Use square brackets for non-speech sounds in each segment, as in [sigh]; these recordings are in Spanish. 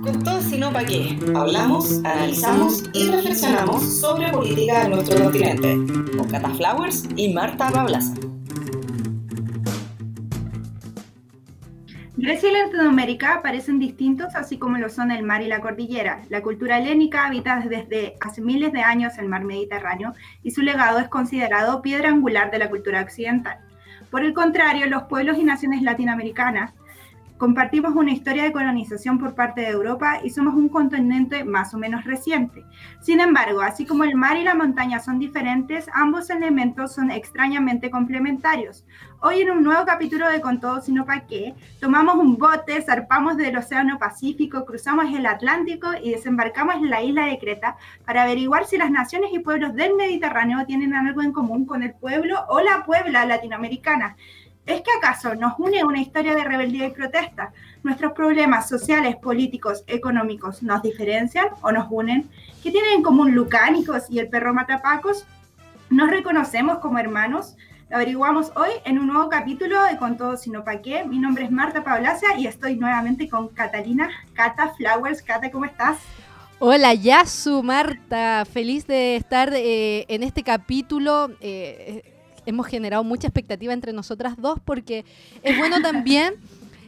Con todo sino pa' qué, hablamos, analizamos y reflexionamos sobre política en nuestro continente, con Cata Flowers y Marta Pablaza. Grecia y Latinoamérica parecen distintos, así como lo son el mar y la cordillera. La cultura helénica habita desde hace miles de años el mar Mediterráneo y su legado es considerado piedra angular de la cultura occidental. Por el contrario, los pueblos y naciones latinoamericanas Compartimos una historia de colonización por parte de Europa y somos un continente más o menos reciente. Sin embargo, así como el mar y la montaña son diferentes, ambos elementos son extrañamente complementarios. Hoy en un nuevo capítulo de Con todo sino pa' qué, tomamos un bote, zarpamos del Océano Pacífico, cruzamos el Atlántico y desembarcamos en la isla de Creta para averiguar si las naciones y pueblos del Mediterráneo tienen algo en común con el pueblo o la puebla latinoamericana. ¿Es que acaso nos une una historia de rebeldía y protesta? ¿Nuestros problemas sociales, políticos, económicos nos diferencian o nos unen? ¿Qué tienen en común Lucánicos y el perro Matapacos? ¿Nos reconocemos como hermanos? Lo averiguamos hoy en un nuevo capítulo de Con Todo Sino Pa' Qué. Mi nombre es Marta Pablacia y estoy nuevamente con Catalina Cata Flowers. Cata, ¿cómo estás? Hola, Yasu, Marta. Feliz de estar eh, en este capítulo. Eh, hemos generado mucha expectativa entre nosotras dos porque es bueno también...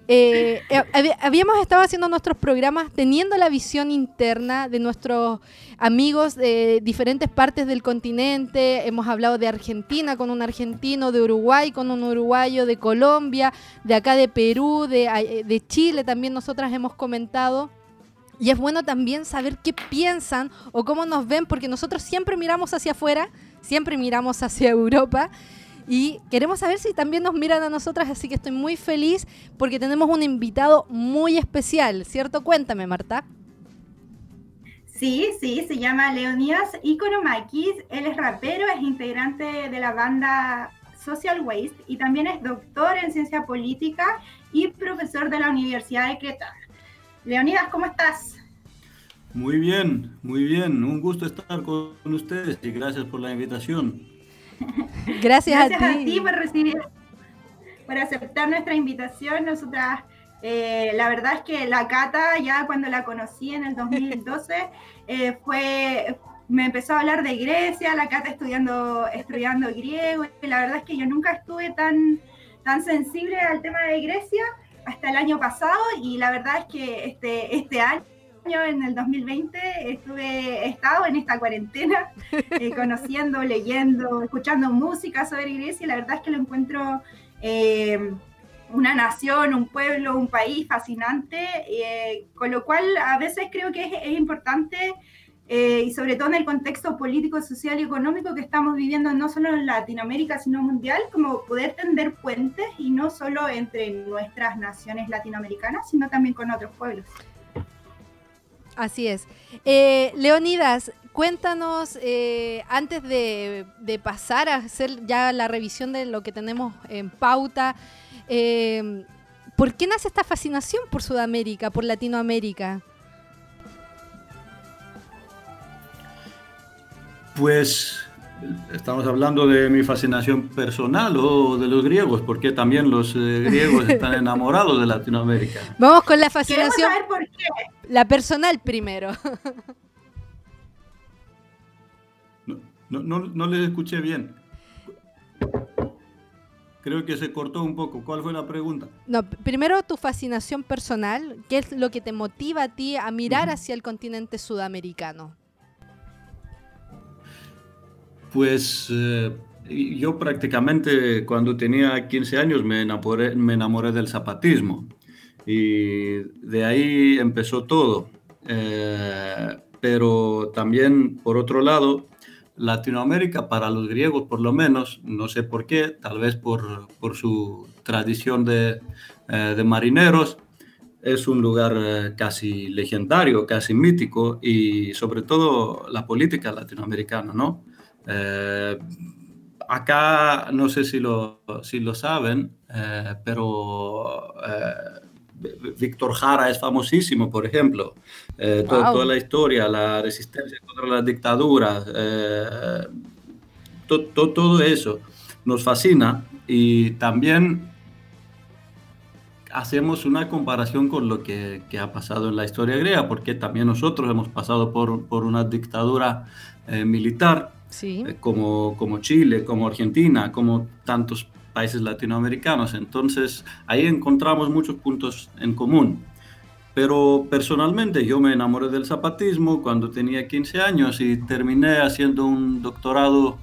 Eh, eh, habíamos estado haciendo nuestros programas teniendo la visión interna de nuestros amigos de diferentes partes del continente. Hemos hablado de Argentina con un argentino, de Uruguay con un uruguayo, de Colombia, de acá de Perú, de, eh, de Chile también nosotras hemos comentado. Y es bueno también saber qué piensan o cómo nos ven, porque nosotros siempre miramos hacia afuera siempre miramos hacia [laughs] Europa. Y queremos saber si también nos miran a nosotras, así que estoy muy feliz porque tenemos un invitado muy especial, ¿cierto? Cuéntame, Marta. Sí, sí, se llama Leonidas Ikonomakis, él es rapero, es integrante de la banda Social Waste y también es doctor en ciencia política y profesor de la Universidad de Creta. Leonidas, ¿cómo estás? Muy bien, muy bien. Un gusto estar con ustedes y gracias por la invitación. [laughs] Gracias, a, ti. por recibir, por aceptar nuestra invitación. Nosotras, eh, la verdad es que la Cata, ya cuando la conocí en el 2012, [laughs] eh, fue, me empezó a hablar de Grecia, la Cata estudiando, estudiando griego. Y la verdad es que yo nunca estuve tan, tan sensible al tema de Grecia hasta el año pasado y la verdad es que este, este año en el 2020, estuve, he estado en esta cuarentena, [laughs] eh, conociendo, leyendo, escuchando música sobre Grecia y la verdad es que lo encuentro eh, una nación, un pueblo, un país fascinante, eh, con lo cual a veces creo que es, importante y sobre todo en el contexto político, social y económico que estamos viviendo no solo en Latinoamérica, sino mundial, como poder tender puentes y no solo entre nuestras naciones latinoamericanas, sino también con otros pueblos. Así es. Eh, Leonidas, cuéntanos, eh, antes de, pasar a hacer ya la revisión de lo que tenemos en pauta, eh, ¿por qué nace esta fascinación por Sudamérica, por Latinoamérica? Pues estamos hablando de mi fascinación personal o de los griegos, porque también los griegos están [laughs] enamorados de Latinoamérica. Vamos con la fascinación. por qué. La personal primero. No, no, no, les escuché bien. Creo que se cortó un poco. ¿Cuál fue la pregunta? No, primero tu fascinación personal. ¿Qué es lo que te motiva a ti a mirar hacia el continente sudamericano? Pues eh, yo prácticamente cuando tenía 15 años me enamoré, del zapatismo. Y de ahí empezó todo. Eh, pero también, por otro lado, Latinoamérica, para los griegos por lo menos, no sé por qué, tal vez por, su tradición de, eh, de, marineros, es un lugar casi legendario, casi mítico y sobre todo la política latinoamericana, ¿no? Acá, no sé si lo, si lo saben, pero Víctor Jara es famosísimo, por ejemplo. Eh, toda la historia, la resistencia contra las dictaduras, eh, todo eso nos fascina y también hacemos una comparación con lo que, que, ha pasado en la historia griega, porque también nosotros hemos pasado por, por una dictadura eh, militar, sí. eh, como, como Chile, como Argentina, como tantos países latinoamericanos. Entonces ahí encontramos muchos puntos en común. Pero personalmente yo me enamoré del zapatismo cuando tenía 15 años y terminé haciendo un doctorado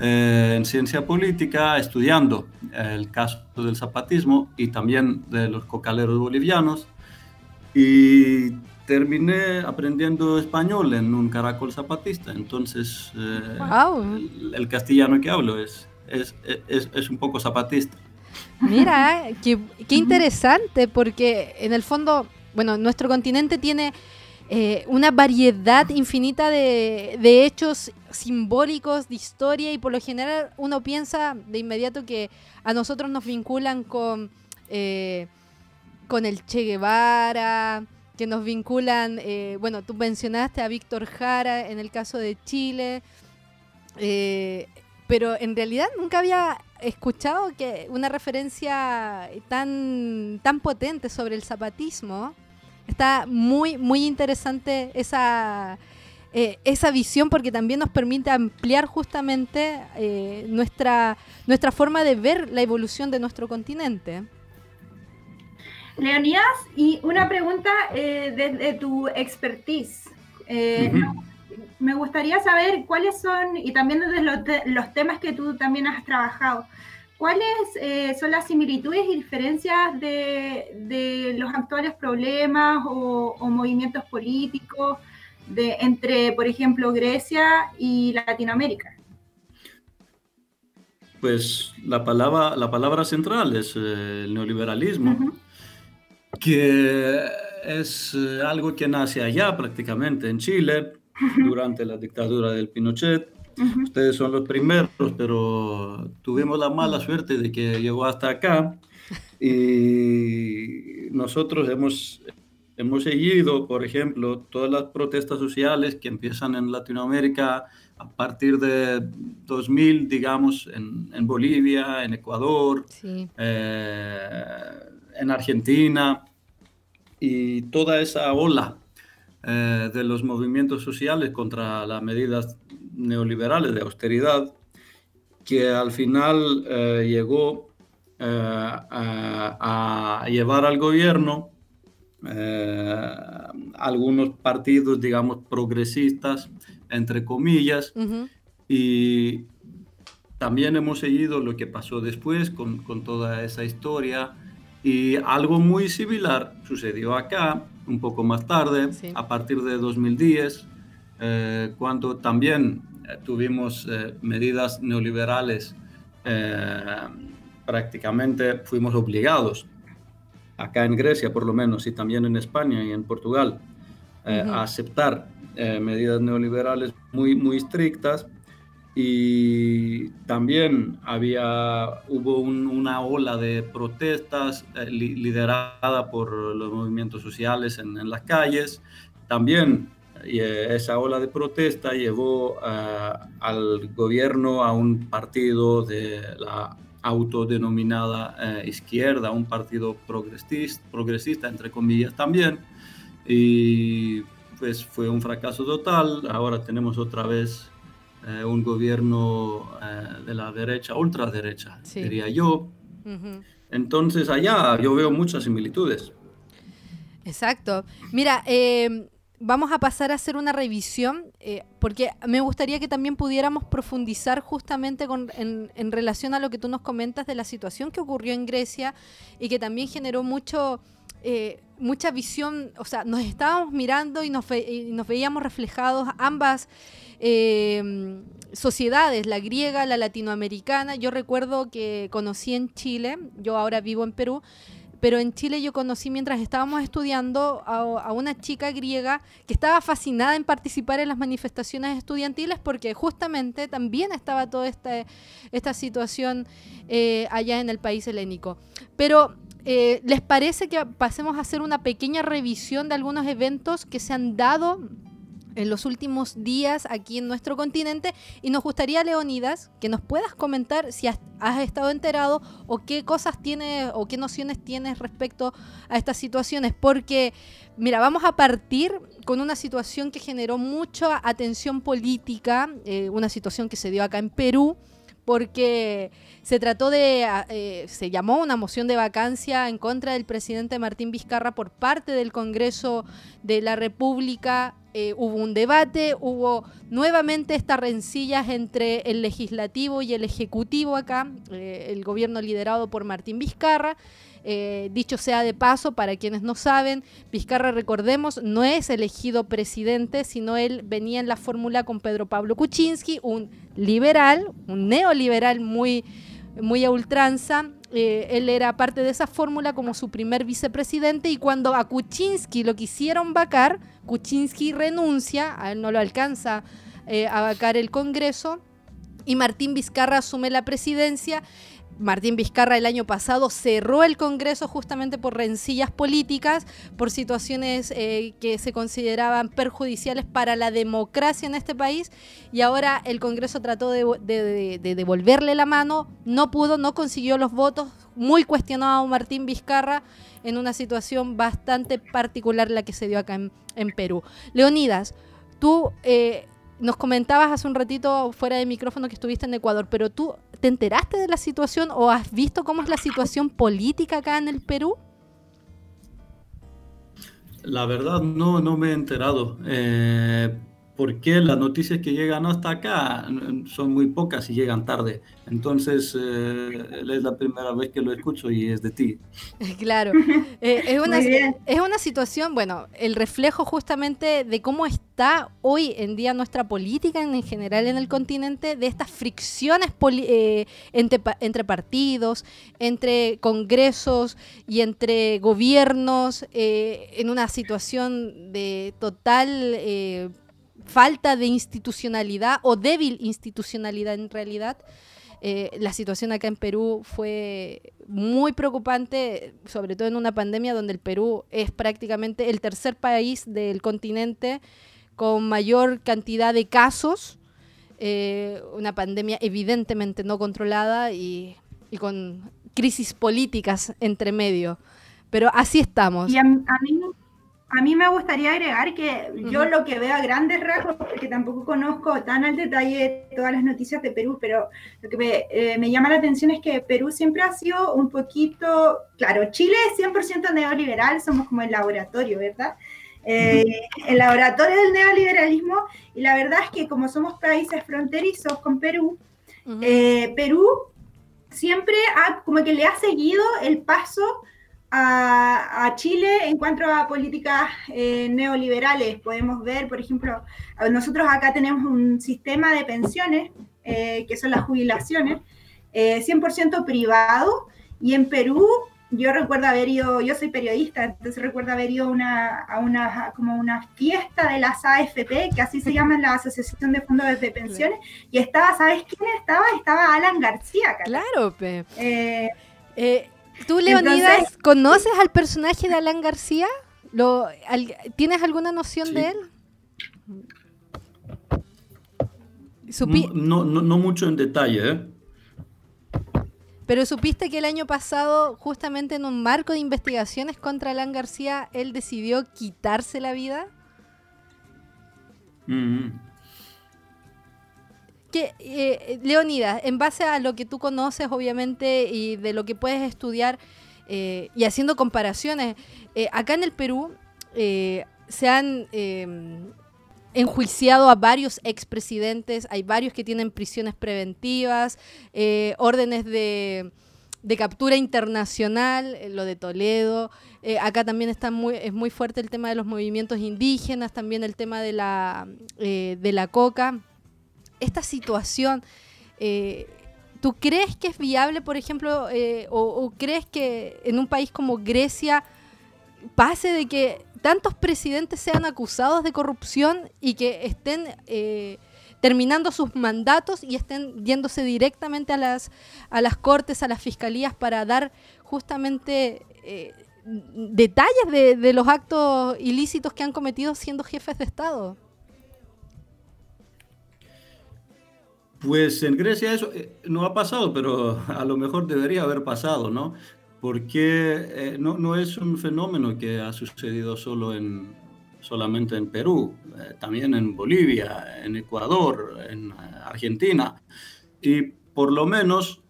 eh, en ciencia política, estudiando el caso del zapatismo y también de los cocaleros bolivianos. Y terminé aprendiendo español en un caracol zapatista. Entonces, eh, wow. el, el, castellano que hablo es, es, es, es un poco zapatista. Mira, [laughs] qué, qué interesante, porque en el fondo bueno, nuestro continente tiene eh, una variedad infinita de, de, hechos simbólicos, de historia, y por lo general uno piensa de inmediato que a nosotros nos vinculan con, eh, con el Che Guevara, que nos vinculan, eh, bueno, tú mencionaste a Víctor Jara en el caso de Chile, pero en realidad nunca había escuchado que una referencia tan, tan potente sobre el zapatismo. Está muy, muy interesante esa, eh, esa visión porque también nos permite ampliar justamente eh, nuestra, nuestra forma de ver la evolución de nuestro continente. Leonidas, y una pregunta eh, desde tu expertise. Uh -huh. Me gustaría saber cuáles son, y también desde los, te los temas que tú también has trabajado, ¿Cuáles eh, son las similitudes y diferencias de, de los actuales problemas o, o, movimientos políticos de, entre, por ejemplo, Grecia y Latinoamérica? Pues la palabra, la palabra central es eh, el neoliberalismo, uh -huh. Que es eh, algo que nace allá prácticamente, en Chile, durante la dictadura del Pinochet. Uh -huh. Ustedes son los primeros, pero tuvimos la mala suerte de que llegó hasta acá. Y nosotros hemos, hemos seguido, por ejemplo, todas las protestas sociales que empiezan en Latinoamérica a partir de 2000, digamos, en, en Bolivia, en Ecuador, sí. eh, en Argentina y toda esa ola eh, de los movimientos sociales contra las medidas neoliberales de austeridad, que al final eh, llegó eh, a, a, llevar al gobierno algunos partidos, digamos, progresistas, entre comillas, uh -huh. y también hemos seguido lo que pasó después con, con toda esa historia. Y algo muy similar sucedió acá, un poco más tarde, Sí. a partir de 2010, eh, cuando también eh, tuvimos eh, medidas neoliberales, eh, prácticamente fuimos obligados, acá en Grecia por lo menos, y también en España y en Portugal, a aceptar medidas neoliberales muy, muy estrictas. Y también había, hubo un- una ola de protestas eh, li- liderada por los movimientos sociales en, en las calles. También eh, esa ola de protesta llevó eh, al gobierno a un partido de la autodenominada eh, izquierda, un partido progresista, progresista, entre comillas también. Y pues fue un fracaso total. Ahora tenemos otra vez eh, un gobierno eh, de la derecha, ultraderecha, Sí. diría yo. Entonces allá yo veo muchas similitudes. Exacto. Mira, eh, vamos a pasar a hacer una revisión, eh, porque me gustaría que también pudiéramos profundizar justamente con- en, en relación a lo que tú nos comentas de la situación que ocurrió en Grecia y que también generó mucho, eh, mucha visión, o sea, nos estábamos mirando y nos, veíamos reflejados ambas eh, sociedades, la griega, la latinoamericana. Yo recuerdo que conocí en Chile, yo ahora vivo en Perú, pero en Chile yo conocí mientras estábamos estudiando a, una chica griega que estaba fascinada en participar en las manifestaciones estudiantiles porque justamente también estaba toda esta, esta situación eh, allá en el país helénico. Pero, eh, ¿les parece que pasemos a hacer una pequeña revisión de algunos eventos que se han dado en los últimos días aquí en nuestro continente y nos gustaría, Leonidas, que nos puedas comentar si has, estado enterado o qué cosas tienes o qué nociones tienes respecto a estas situaciones, porque, mira, vamos a partir con una situación que generó mucha atención política, eh, una situación que se dio acá en Perú, porque se trató de, eh, se llamó una moción de vacancia en contra del presidente Martín Vizcarra por parte del Congreso de la República. Eh, hubo un debate, hubo nuevamente estas rencillas entre el legislativo y el ejecutivo acá, eh, el gobierno liderado por Martín Vizcarra. Eh, dicho sea de paso, para quienes no saben, Vizcarra, recordemos, no es elegido presidente, sino él venía en la fórmula con Pedro Pablo Kuczynski, un liberal, un neoliberal muy, muy a ultranza. Eh, él era parte de esa fórmula como su primer vicepresidente y cuando a Kuczynski lo quisieron vacar, Kuczynski renuncia, a él no lo alcanza eh, a vacar el Congreso y Martín Vizcarra asume la presidencia Martín Vizcarra el año pasado cerró el Congreso justamente por rencillas políticas, por situaciones eh, que se consideraban perjudiciales para la democracia en este país y ahora el Congreso trató de, devolverle la mano, no pudo, no consiguió los votos, muy cuestionado Martín Vizcarra en una situación bastante particular la que se dio acá en, Perú. Leonidas, tú... Eh, nos comentabas hace un ratito fuera de micrófono que estuviste en Ecuador, pero tú te enteraste de la situación o has visto cómo es la situación política acá en el Perú? La verdad no, no me he enterado. Eh, porque las noticias que llegan hasta acá son muy pocas y llegan tarde. Entonces, eh, es la primera vez que lo escucho y es de ti. [laughs] Claro, [laughs] eh, es, una, es una situación, bueno, el reflejo justamente de cómo está hoy en día nuestra política en general en el continente, de estas fricciones eh, entre, entre, partidos, entre congresos y entre gobiernos, en una situación de total falta de institucionalidad o débil institucionalidad en realidad. Eh, la situación acá en Perú fue muy preocupante, sobre todo en una pandemia donde el Perú es prácticamente el tercer país del continente con mayor cantidad de casos, eh, una pandemia evidentemente no controlada y, con crisis políticas entre medio. Pero así estamos. Y a, mí a mí me gustaría agregar que yo lo que veo a grandes rasgos, porque tampoco conozco tan al detalle todas las noticias de Perú, pero lo que me, eh, me llama la atención es que Perú siempre ha sido un poquito, claro, Chile es 100% neoliberal, somos como el laboratorio, ¿verdad? Eh, el laboratorio del neoliberalismo, y la verdad es que como somos países fronterizos con Perú, eh, Perú siempre ha, como que le ha seguido el paso a, Chile en cuanto a políticas eh, neoliberales. Podemos ver, por ejemplo, nosotros acá tenemos un sistema de pensiones, eh, que son las jubilaciones, 100% eh, privado, y en Perú yo recuerdo haber ido, yo soy periodista, entonces recuerdo haber ido una, a una, como una fiesta de las AFP, que así se llama la Asociación de Fondos de Pensiones, y estaba, ¿sabes quién estaba? Estaba Alan García. Claro, Pe. ¿Tú, Leonidas, conoces al personaje de Alan García? ¿Lo, ¿Tienes alguna noción de él? no, no, mucho en detalle, ¿eh? Pero supiste que el año pasado, justamente en un marco de investigaciones contra Alan García, él decidió quitarse la vida. Mm-hmm que, eh, Leonidas, en base a lo que tú conoces, obviamente, y de lo que puedes estudiar, eh, y haciendo comparaciones, eh, acá en el Perú se han enjuiciado a varios expresidentes, hay varios que tienen prisiones preventivas, órdenes de, captura internacional, lo de Toledo. acá también está muy, es muy fuerte el tema de los movimientos indígenas, también el tema de la, de la coca esta situación, eh, ¿tú crees que es viable, por ejemplo, eh, o, crees que en un país como Grecia pase de que tantos presidentes sean acusados de corrupción y que estén eh, terminando sus mandatos y estén yéndose directamente a las, a las cortes, a las fiscalías para dar justamente detalles de, de los actos ilícitos que han cometido siendo jefes de Estado? Pues en Grecia eso eh, no ha pasado, pero a lo mejor debería haber pasado, ¿no? Porque eh, no, no, es un fenómeno que ha sucedido solo en, solamente en Perú, eh, también en Bolivia, en Ecuador, en Argentina. Y por lo menos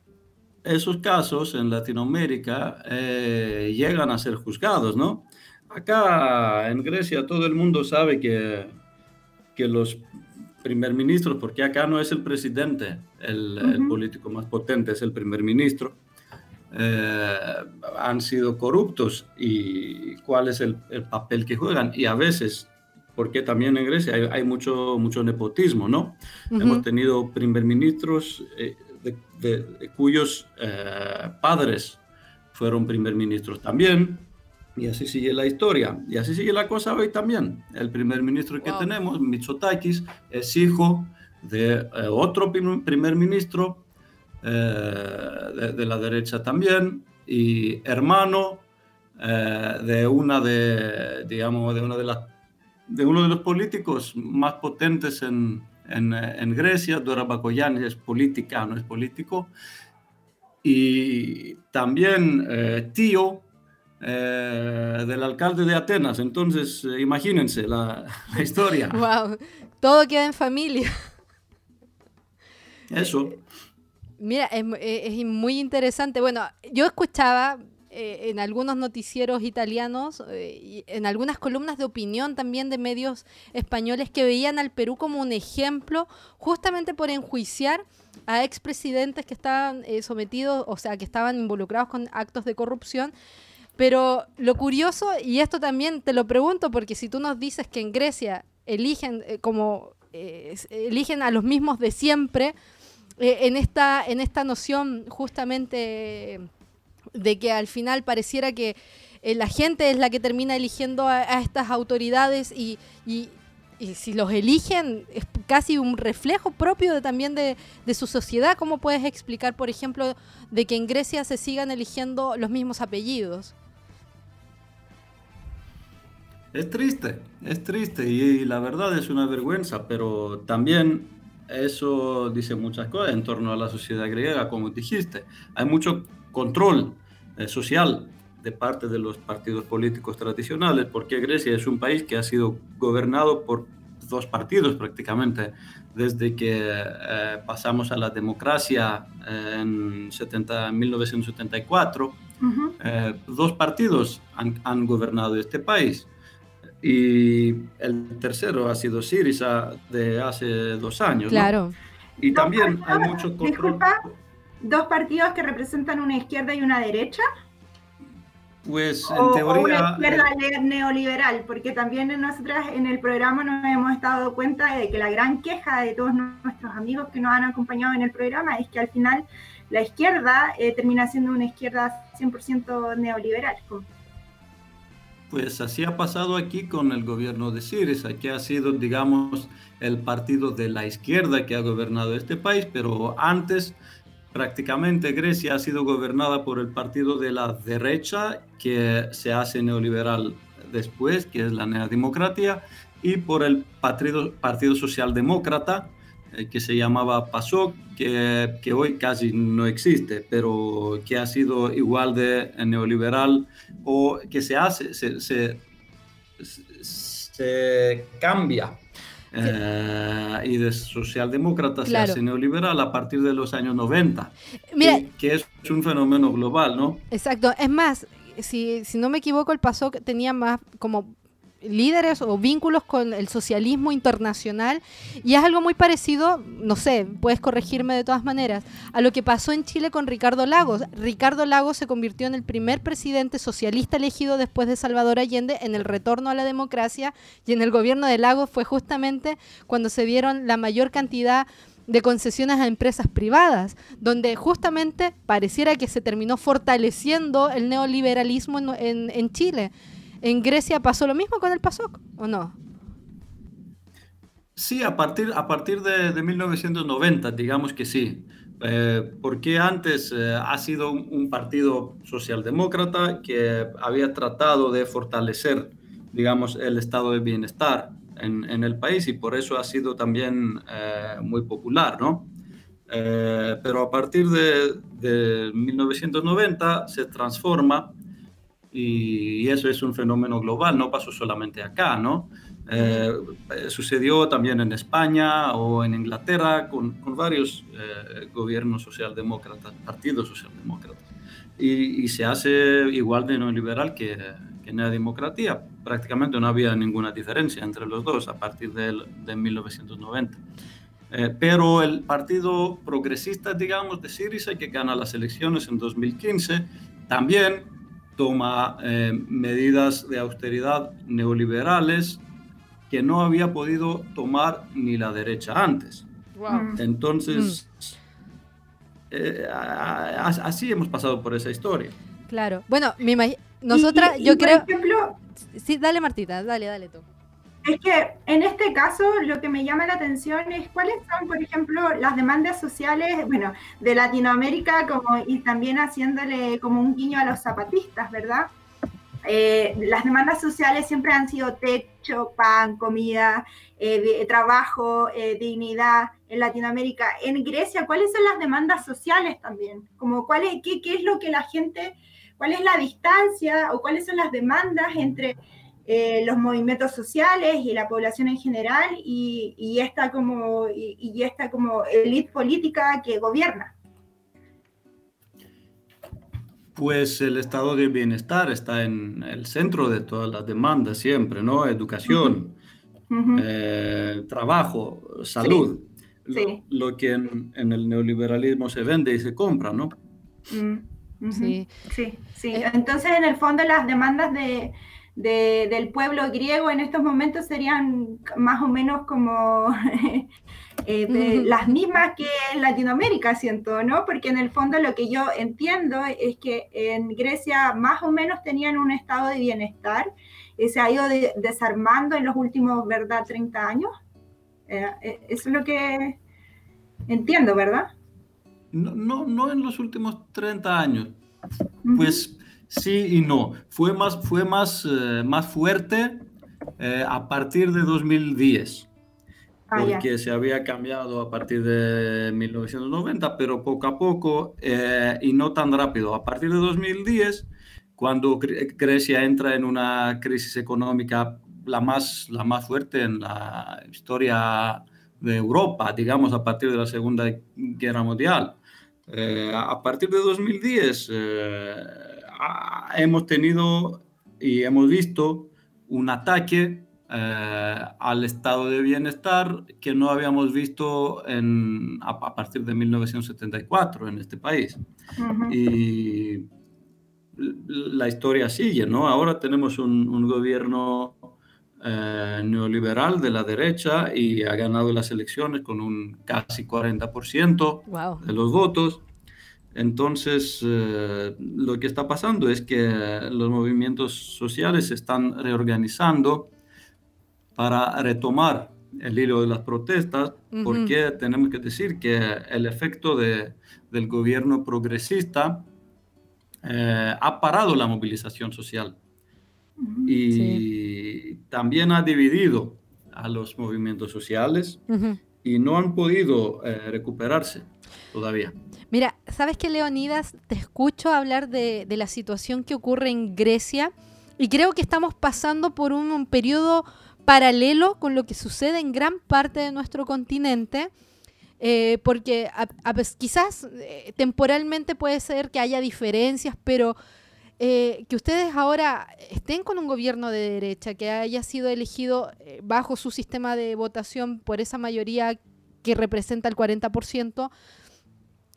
esos casos en Latinoamérica llegan a ser juzgados, ¿no? Acá en Grecia todo el mundo sabe que, que los primer ministro, porque acá no es el presidente el, político más potente, es el primer ministro, eh, han sido corruptos y cuál es el, papel que juegan. Y a veces, porque también en Grecia hay, mucho, mucho nepotismo, ¿no? Hemos tenido primer ministros eh, de, cuyos eh, padres fueron primer ministros también. Y así sigue la historia. Y así sigue la cosa hoy también. El primer ministro que tenemos, Mitsotakis, es hijo de eh, otro primer ministro eh, de, la derecha también y hermano eh, de una de, digamos, de una de las de uno de los políticos más potentes en, en, en Grecia, Dora Bakoyannis es política, no es político, y también tío eh, del alcalde de Atenas. Entonces, eh, imagínense la, [laughs] historia. Wow, todo queda en familia. Eso. Mira, es, muy interesante. Bueno, yo escuchaba eh, en algunos noticieros italianos y en algunas columnas de opinión también de medios españoles que veían al Perú como un ejemplo justamente por enjuiciar a expresidentes que estaban sometidos, o sea, que estaban involucrados con actos de corrupción pero lo curioso, y esto también te lo pregunto, porque si tú nos dices que en Grecia eligen eh, como eh, eligen a los mismos de siempre, eh, en, esta, en esta noción justamente de que al final pareciera que la gente es la que termina eligiendo a, estas autoridades y, si los eligen es casi un reflejo propio de, también de, su sociedad. ¿Cómo puedes explicar, por ejemplo, de que en Grecia se sigan eligiendo los mismos apellidos? Es triste, es triste y, la verdad es una vergüenza, pero también eso dice muchas cosas en torno a la sociedad griega, como dijiste. Hay mucho control eh, social de parte de los partidos políticos tradicionales, porque Grecia es un país que ha sido gobernado por dos partidos prácticamente desde que eh, pasamos a la democracia eh, en 70, 1974. dos partidos han, han gobernado este país y el tercero ha sido Siriza de hace dos años. Claro. Y también hay mucho control. Disculpa, dos partidos que representan una izquierda y una derecha. Pues en teoría. O una izquierda eh, neoliberal, porque también nosotras en el programa nos hemos dado cuenta de que la gran queja de todos nuestros amigos que nos han acompañado en el programa es que al final la izquierda eh, termina siendo una izquierda 100% neoliberal. Pues así ha pasado aquí con el gobierno de Syriza, que ha sido, digamos, el partido de la izquierda que ha gobernado este país, pero antes prácticamente Grecia ha sido gobernada por el partido de la derecha, que se hace neoliberal después, que es la neodemocracia, y por el Partido, partido Socialdemócrata, que se llamaba PASOK, que, que, hoy casi no existe, pero que ha sido igual de neoliberal o que se hace, se, se, se cambia. Eh, y de socialdemócrata se hace neoliberal a partir de los años 90, Mira, que, es un fenómeno global, ¿no? Exacto, es más, si, si no me equivoco, el PASOK tenía más como líderes o vínculos con el socialismo internacional y es algo muy parecido, no sé, puedes corregirme de todas maneras, a lo que pasó en Chile con Ricardo Lagos. Ricardo Lagos se convirtió en el primer presidente socialista elegido después de Salvador Allende en el retorno a la democracia y en el gobierno de Lagos fue justamente cuando se dieron la mayor cantidad de concesiones a empresas privadas, donde justamente pareciera que se terminó fortaleciendo el neoliberalismo en, en Chile. ¿En Grecia pasó lo mismo con el PASOK o no? Sí, a partir, a partir de, 1990, digamos que sí. Eh, porque antes eh, ha sido un, partido socialdemócrata que había tratado de fortalecer, digamos, el estado de bienestar en, el país y por eso ha sido también eh, muy popular, ¿no? Eh, pero a partir de, 1990 se transforma y, eso es un fenómeno global, no pasó solamente acá, ¿no? Eh, sucedió también en España o en Inglaterra con, con varios eh, gobiernos socialdemócratas, partidos socialdemócratas. Y, y, se hace igual de neoliberal que, que en la democracia. Prácticamente no había ninguna diferencia entre los dos a partir de, de 1990. Eh, pero el partido progresista, digamos, de Syriza, que gana las elecciones en 2015, también toma eh, medidas de austeridad neoliberales que no había podido tomar ni la derecha antes. Mm. Entonces, mm. Eh, así hemos pasado por esa historia. Claro. Bueno, nosotras, yo creo... sí, dale Martita, dale, dale tú. Es que en este caso lo que me llama la atención es cuáles son, por ejemplo, las demandas sociales, bueno, de Latinoamérica como, y también haciéndole como un guiño a los zapatistas, ¿verdad? Eh, las demandas sociales siempre han sido techo, pan, comida, eh, trabajo, eh, dignidad en Latinoamérica. En Grecia, ¿cuáles son las demandas sociales también? Como cuál qué es lo que la gente, cuál es la distancia o cuáles son las demandas entre eh, los movimientos sociales y la población en general y, esta como, y, esta como élite política que gobierna. Pues el estado de bienestar está en el centro de todas las demandas siempre, ¿no? Educación, eh, trabajo, salud. Lo, que en, el neoliberalismo se vende y se compra, ¿no? Mm, sí. sí, sí. Eh, Entonces, en el fondo, las demandas de, del pueblo griego en estos momentos serían más o menos como [laughs] eh, las mismas que en Latinoamérica, siento, ¿no? Porque en el fondo lo que yo entiendo es que en Grecia más o menos tenían un estado de bienestar y se ha ido desarmando en los últimos, ¿verdad?, 30 años. Eh, eh, eso es lo que entiendo, ¿verdad? No, no, no en los últimos 30 años. Pues Sí y no. Fue más, fue más, eh, más fuerte eh, a partir de 2010, ah, porque se había cambiado a partir de 1990, pero poco a poco eh, y no tan rápido. A partir de 2010, cuando Grecia entra en una crisis económica la más, la más fuerte en la historia de Europa, digamos, a partir de la Segunda Guerra Mundial. a partir de 2010 hemos tenido y hemos visto un ataque eh, al estado de bienestar que no habíamos visto en, a, partir de 1974 en este país. Y la historia sigue, ¿no? Ahora tenemos un, gobierno eh, neoliberal de la derecha y ha ganado las elecciones con un casi 40% de los votos. Entonces, eh, lo que está pasando es que los movimientos sociales se están reorganizando para retomar el hilo de las protestas, porque tenemos que decir que el efecto de, del gobierno progresista eh, ha parado la movilización social. Y también ha dividido a los movimientos sociales y no han podido eh, recuperarse todavía. Mira, ¿sabes qué, Leonidas? Te escucho hablar de, la situación que ocurre en Grecia y creo que estamos pasando por un, periodo paralelo con lo que sucede en gran parte de nuestro continente. Eh, porque quizás eh, temporalmente puede ser que haya diferencias, pero que ustedes ahora estén con un gobierno de derecha que haya sido elegido bajo su sistema de votación por esa mayoría que representa el 40%,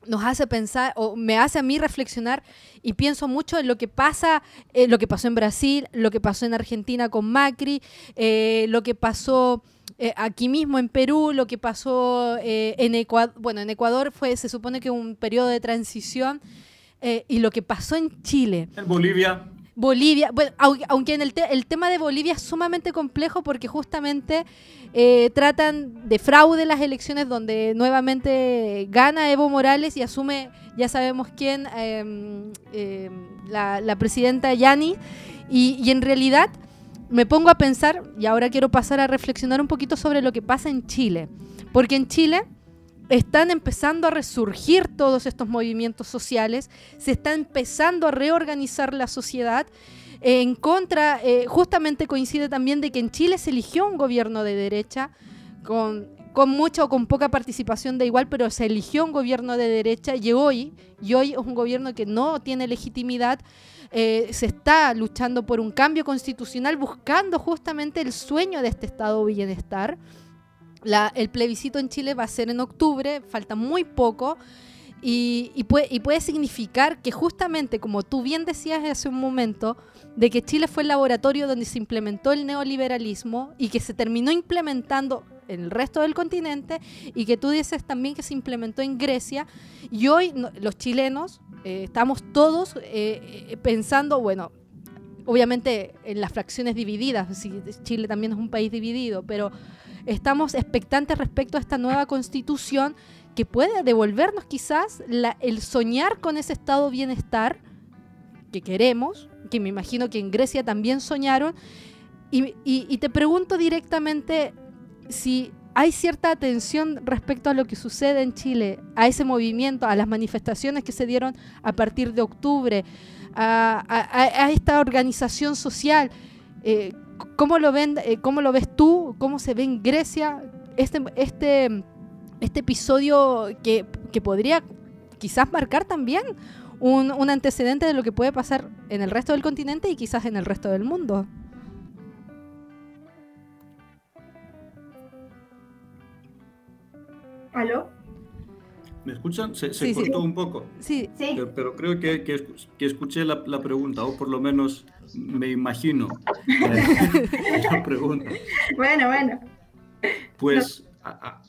nos hace pensar o me hace a mí reflexionar y pienso mucho en lo que pasa, eh, lo que pasó en Brasil, lo que pasó en Argentina con Macri, eh, lo que pasó eh, aquí mismo en Perú, lo que pasó en Ecuador, bueno, en Ecuador fue, se supone que un periodo de transición y lo que pasó en Chile. En Bolivia. Bolivia, bueno, aunque en el, el, tema de Bolivia es sumamente complejo porque justamente eh, tratan de fraude las elecciones donde nuevamente gana Evo Morales y asume, ya sabemos quién, em, la, presidenta Yani, y en realidad me pongo a pensar, y ahora quiero pasar a reflexionar un poquito sobre lo que pasa en Chile, porque en Chile están empezando a resurgir todos estos movimientos sociales, se está empezando a reorganizar la sociedad. En contra, eh, justamente coincide también de que en Chile se eligió un gobierno de derecha con, con mucha o con poca participación de igual, pero se eligió un gobierno de derecha y hoy, y hoy es un gobierno que no tiene legitimidad. Eh, se está luchando por un cambio constitucional buscando justamente el sueño de este estado bienestar el plebiscito en Chile va a ser en octubre, falta muy poco. Y, puede, significar que justamente, como tú bien decías hace un momento, de que Chile fue el laboratorio donde se implementó el neoliberalismo y que se terminó implementando en el resto del continente y que tú dices también que se implementó en Grecia. Y hoy los chilenos eh, estamos todos eh, pensando, bueno, obviamente en las fracciones divididas, Chile también es un país dividido, pero estamos expectantes respecto a esta nueva constitución que puede devolvernos quizás el soñar con ese estado de bienestar que queremos, que me imagino que en Grecia también soñaron. Y, te pregunto directamente si hay cierta atención respecto a lo que sucede en Chile, a ese movimiento, a las manifestaciones que se dieron a partir de octubre, a, esta organización social. Eh, ¿Cómo lo, ven, eh, ¿Cómo lo ves tú? ¿Cómo se ve en Grecia este, este, este episodio que, podría quizás marcar también un, un, antecedente de lo que puede pasar en el resto del continente y quizás en el resto del mundo? ¿Aló? ¿Me escuchan? Se, cortó un poco. Sí, sí. Pero, creo que, que, escuché la, la, pregunta, o por lo menos me imagino. [laughs] Bueno, bueno. Pues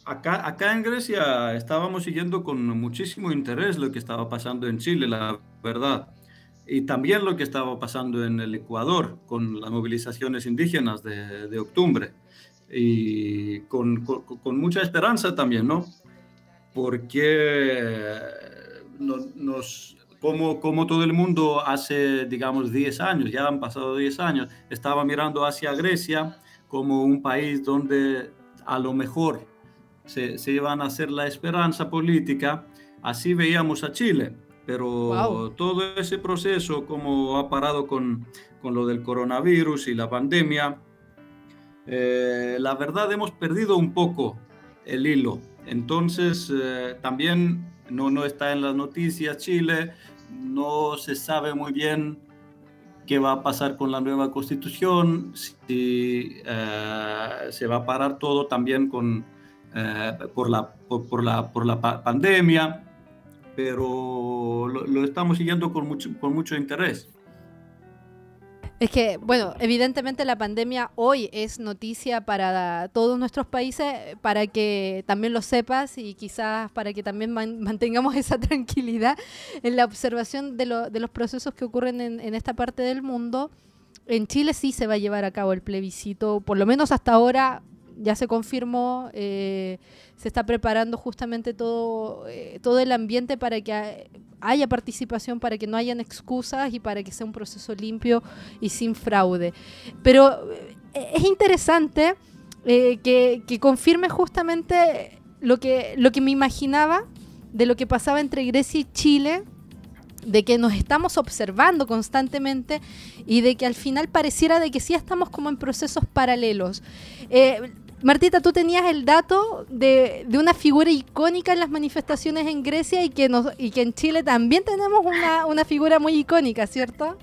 acá, acá en Grecia estábamos siguiendo con muchísimo interés lo que estaba pasando en Chile, la verdad. Y también lo que estaba pasando en el Ecuador con las movilizaciones indígenas de, de octubre. Y con, con, con mucha esperanza también, ¿no? porque nos, como, como todo el mundo hace, digamos, 10 años, ya han pasado 10 años, estaba mirando hacia Grecia como un país donde a lo mejor se, se iban a hacer la esperanza política, así veíamos a Chile, pero todo ese proceso, como ha parado con, con lo del coronavirus y la pandemia, eh, la verdad hemos perdido un poco el hilo. Entonces, eh, también no, no está en las noticias Chile, no se sabe muy bien qué va a pasar con la nueva constitución, si eh, se va a parar todo también con, eh, por, la, por, la, por la pandemia, pero lo, lo, estamos siguiendo con mucho, con mucho interés. Es que, bueno, evidentemente la pandemia hoy es noticia para todos nuestros países, para que también lo sepas y quizás para que también [laughs] mantengamos esa tranquilidad en la observación de, lo, de los procesos que ocurren en, en, esta parte del mundo. En Chile sí se va a llevar a cabo el plebiscito, por lo menos hasta ahora ya se confirmó, eh, se está preparando justamente todo, eh, todo el ambiente para que haya participación, para que no hayan excusas y para que sea un proceso limpio y sin fraude. Pero eh, es interesante que, que, confirme justamente lo que, lo que me imaginaba de lo que pasaba entre Grecia y Chile de que nos estamos observando constantemente y de que al final pareciera de que sí estamos como en procesos paralelos. Eh, Martita, tú tenías el dato de, una figura icónica en las manifestaciones en Grecia y que, nos, y que en Chile también tenemos una, figura muy icónica, ¿cierto?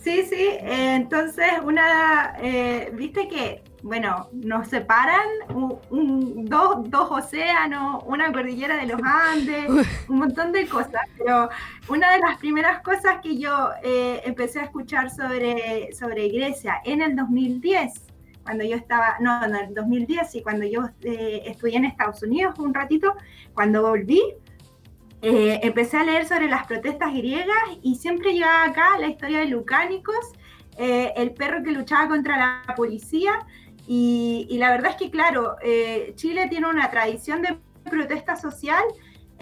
Sí, sí. Eh, entonces, una, eh, viste que, bueno, nos separan un, dos, dos, océanos, una cordillera de los Andes, un montón de cosas. Pero una de las primeras cosas que yo eh, empecé a escuchar sobre, sobre Grecia en el 2010 cuando yo estaba, no, en el 2010, y cuando yo eh, estudié en Estados Unidos un ratito, cuando volví, eh, empecé a leer sobre las protestas griegas y siempre llegaba acá la historia de Lucánicos, eh, el perro que luchaba contra la policía. Y, y la verdad es que, claro, Chile tiene una tradición de protesta social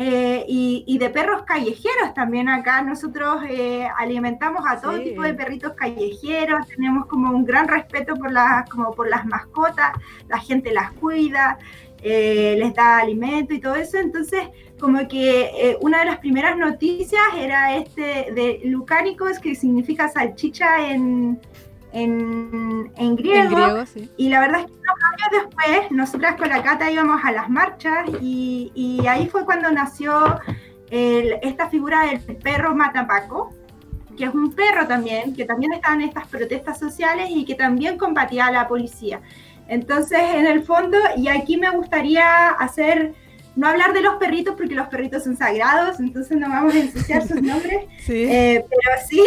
eh, y, de perros callejeros también acá. Nosotros eh, alimentamos a todo tipo de perritos callejeros, tenemos como un gran respeto por las, como por las mascotas, la gente las cuida. eh, les da alimento y todo eso. Entonces, como que eh, una de las primeras noticias era este de lucánicos, que significa salchicha en, en, griego. Y la verdad es que unos años después, nosotras con la Cata íbamos a las marchas y, y ahí fue cuando nació esta figura del perro matapaco, que es un perro también, que también estaba en estas protestas sociales y que también combatía a la policía. Entonces, en el fondo, y aquí me gustaría hacer, no hablar de los perritos porque los perritos son sagrados, entonces no vamos a ensuciar sus [laughs] nombres, eh, pero sí,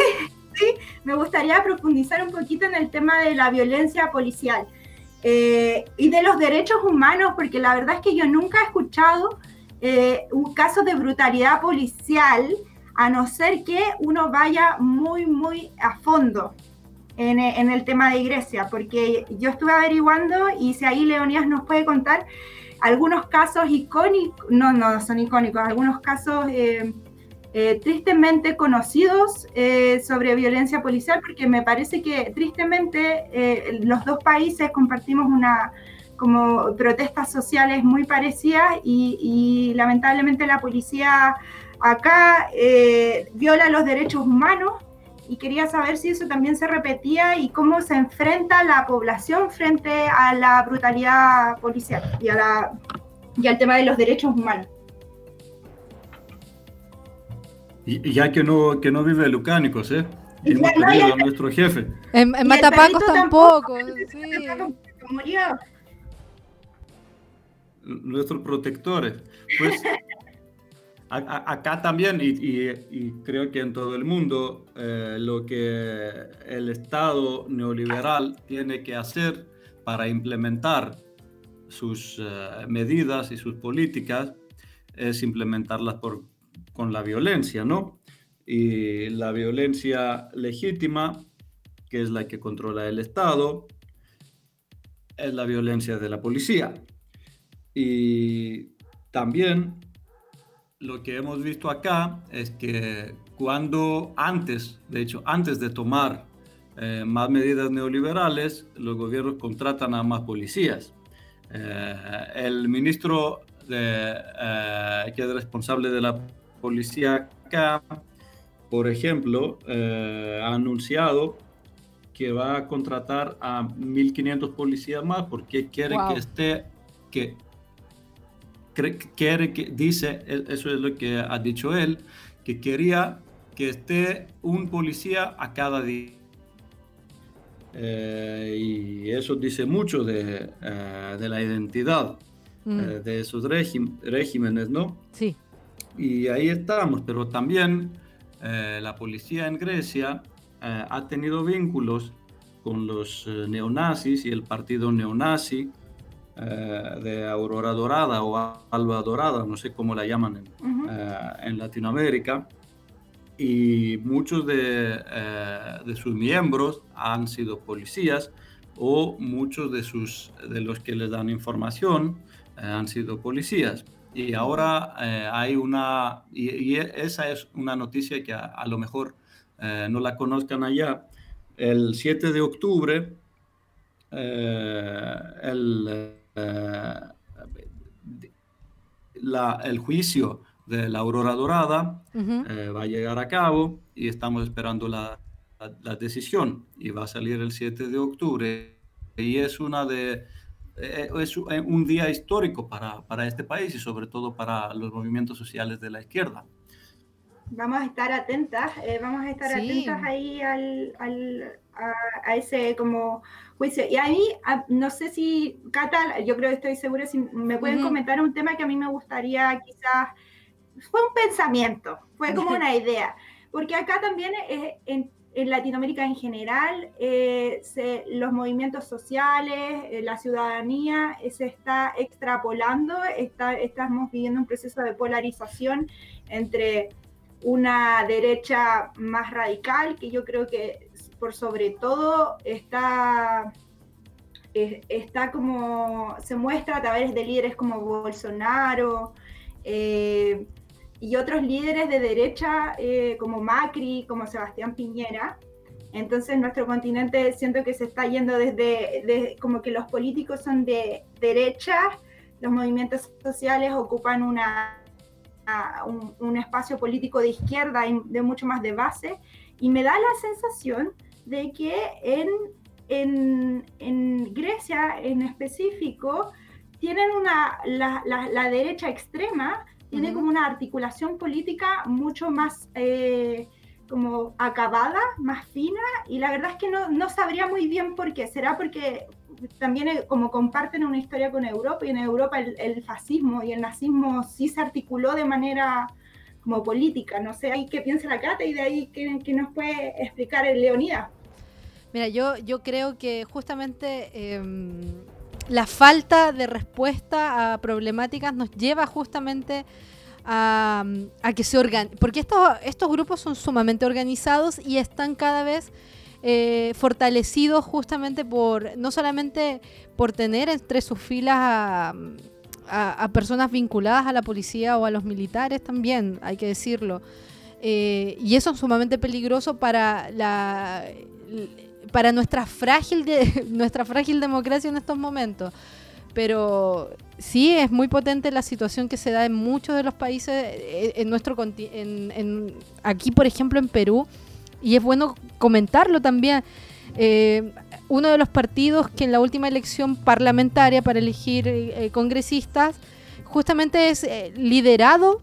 sí, me gustaría profundizar un poquito en el tema de la violencia policial eh, y de los derechos humanos, porque la verdad es que yo nunca he escuchado eh, un caso de brutalidad policial, a no ser que uno vaya muy, muy a fondo en, el tema de Grecia, porque yo estuve averiguando y si ahí Leonidas nos puede contar algunos casos icónicos, no, no son icónicos, algunos casos eh, eh, tristemente conocidos eh, sobre violencia policial, porque me parece que tristemente los dos países compartimos una como protestas sociales muy parecidas y, lamentablemente la policía acá viola los derechos humanos y quería saber si eso también se repetía y cómo se enfrenta la población frente a la brutalidad policial y al tema de los derechos humanos. Y, ya que no, que no vive Lucánicos, ¿eh? hemos perdido a nuestro jefe. En, Matapacos tampoco. Murió. Nuestros protectores. Pues acá también, y, creo que en todo el mundo, eh, lo que el Estado neoliberal tiene que hacer para implementar sus eh, medidas y sus políticas es implementarlas por, con la violencia, ¿no? Y la violencia legítima, que es la que controla el Estado, es la violencia de la policía. Y también lo que hemos visto acá es que cuando antes, de hecho, antes de tomar eh, más medidas neoliberales, los gobiernos contratan a más policías. Eh, el ministro eh, que es responsable de la policía acá, por ejemplo, ha anunciado que va a contratar a 1.500 policías más porque quiere que esté, que quiere que, dice, e, eso es lo que ha dicho él, que quería que esté un policía a cada día. Eh, y eso dice mucho de, eh, de la identidad mm. eh, de esos regímenes, ¿no? Sí. Y ahí estamos, pero también la policía en Grecia ha tenido vínculos con los neonazis y el partido neonazi eh, de aurora dorada o alba dorada, no sé cómo la llaman en, eh, Latinoamérica, y muchos de, eh, de, sus miembros han sido policías o muchos de, sus, de los que les dan información han sido policías. Y ahora hay una, y, esa es una noticia que a, lo mejor no la conozcan allá, el 7 de octubre, el eh, el juicio de la aurora dorada eh, va a llegar a cabo y estamos esperando la, decisión. Y va a salir el 7 de octubre y es una de eh, es un día histórico para, para, este país y sobre todo para los movimientos sociales de la izquierda. Vamos a estar atentas, vamos a estar atentas ahí al, al, a, ese como juicio. Y ahí, no sé si, Cata, yo creo que estoy segura, si me pueden comentar un tema que a mí me gustaría quizás, fue un pensamiento, fue como [laughs] una idea, porque acá también eh, en, Latinoamérica en general, eh, los movimientos sociales, eh, la ciudadanía se está extrapolando, estamos viviendo un proceso de polarización entre una derecha más radical, que yo creo que por sobre todo está, está como, se muestra a través de líderes como Bolsonaro eh, y otros líderes de derecha eh, como Macri, como Sebastián Piñera. Entonces nuestro continente siento que se está yendo desde, como que los políticos son de derecha, los movimientos sociales ocupan una, un, espacio político de izquierda y de mucho más de base, y me da la sensación de que en, en, en Grecia en específico tienen una, la, la, derecha extrema tiene como una articulación política mucho más eh, como acabada, más fina, y la verdad es que no, no sabría muy bien por qué. ¿Será porque también eh, como comparten una historia con Europa y en Europa el, fascismo y el nazismo sí se articuló de manera como política. No sé ahí qué piensa la Cata y de ahí qué, nos puede explicar el Leonidas. Mira, yo, yo creo que justamente em, la falta de respuesta a problemáticas nos lleva justamente a, que se organicen. Porque estos, estos grupos son sumamente organizados y están cada vez eh, fortalecidos justamente por, no solamente por tener entre sus filas a, personas vinculadas a la policía o a los militares también, hay que decirlo. Eh, y eso es sumamente peligroso para la para nuestra frágil de, [laughs] nuestra frágil democracia en estos momentos pero sí es muy potente la situación que se da en muchos de los países, eh, en nuestro en, aquí por ejemplo en Perú, y es bueno comentarlo también. Eh, uno de los partidos que en la última elección parlamentaria para elegir eh, congresistas justamente es liderado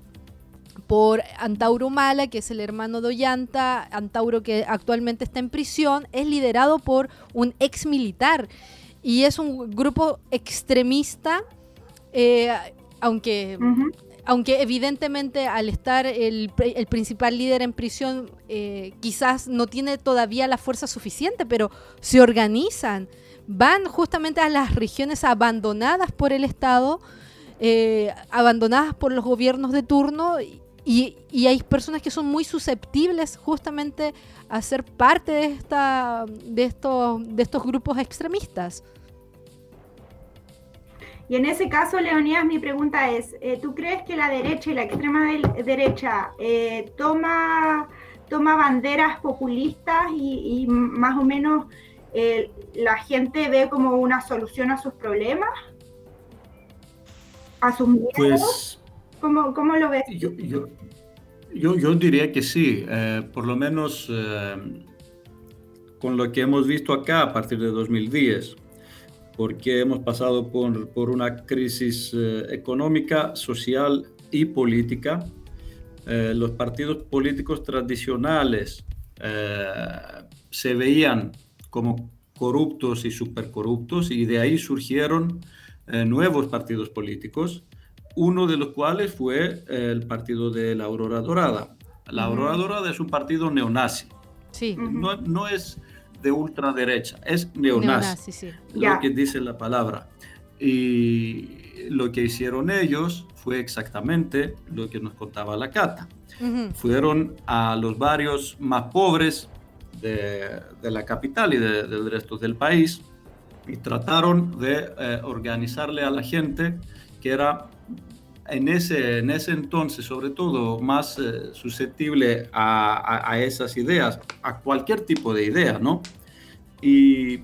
por Antauro Mala, que es el hermano de Ollanta, Antauro que actualmente está en prisión, es liderado por un ex militar. Y es un grupo extremista, eh, aunque, aunque evidentemente al estar el, principal líder en prisión eh, quizás no tiene todavía la fuerza suficiente, pero se organizan, van justamente a las regiones abandonadas por el Estado, eh, abandonadas por los gobiernos de turno y, hay personas que son muy susceptibles justamente a ser parte de, esta, de, estos, de estos grupos extremistas. Y en ese caso, Leonidas, mi pregunta es, eh, ¿tú crees que la derecha y la extrema derecha eh, toma, toma banderas populistas y, más o menos eh, la gente ve como una solución a sus problemas? ¿A sus miedos? Pues, ¿Cómo, ¿Cómo, lo ves? Yo, yo, yo, diría que sí, por lo menos con lo que hemos visto acá a partir de 2010 porque hemos pasado por, por una crisis eh, económica, social y política. Eh, los partidos políticos tradicionales eh, se veían como corruptos y supercorruptos y de ahí surgieron nuevos partidos políticos, uno de los cuales fue el partido de la Aurora Dorada. La Aurora Dorada es un partido neonazi. Sí. No, no es de ultraderecha, es neonazi, lo que dice la palabra. Y lo que hicieron ellos fue exactamente lo que nos contaba la Cata. Fueron a los barrios más pobres de, la capital y del resto del país y trataron de eh, organizarle a la gente que era en ese, en ese entonces, sobre todo, más eh, susceptible a, a, esas ideas, a cualquier tipo de idea, ¿no? Y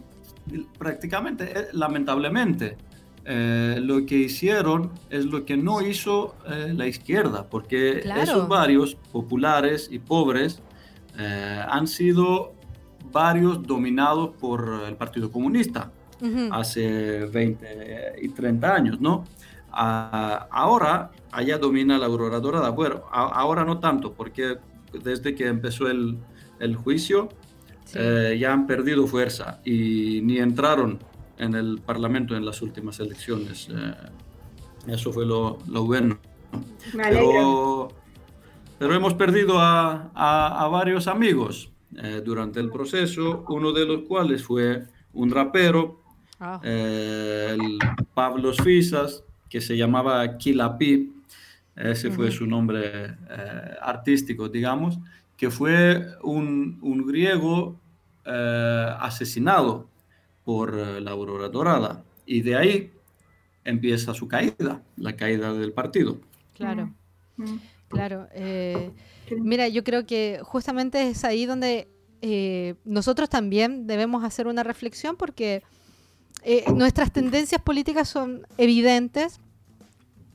prácticamente, eh, lamentablemente, eh, lo que hicieron es lo que no hizo la izquierda, porque esos barrios populares y pobres han sido varios dominados por el Partido Comunista hace 20 y 30 años, ¿no? Ahora allá domina la aurora dorada. Bueno, ahora no tanto, porque desde que empezó el, el juicio eh, ya han perdido fuerza y ni entraron en el Parlamento en las últimas elecciones. Eh, eso fue lo, lo bueno. Pero, pero, hemos perdido a, a, varios amigos eh, durante el proceso, uno de los cuales fue un rapero, ah. el Pablo Fisas, que se llamaba Kilapi, ese fue su nombre eh, artístico, digamos, que fue un, un griego eh, asesinado por eh, la aurora dorada. Y de ahí empieza su caída, la caída del partido. Claro, claro. mira, yo creo que justamente es ahí donde nosotros también debemos hacer una reflexión porque nuestras tendencias políticas son evidentes,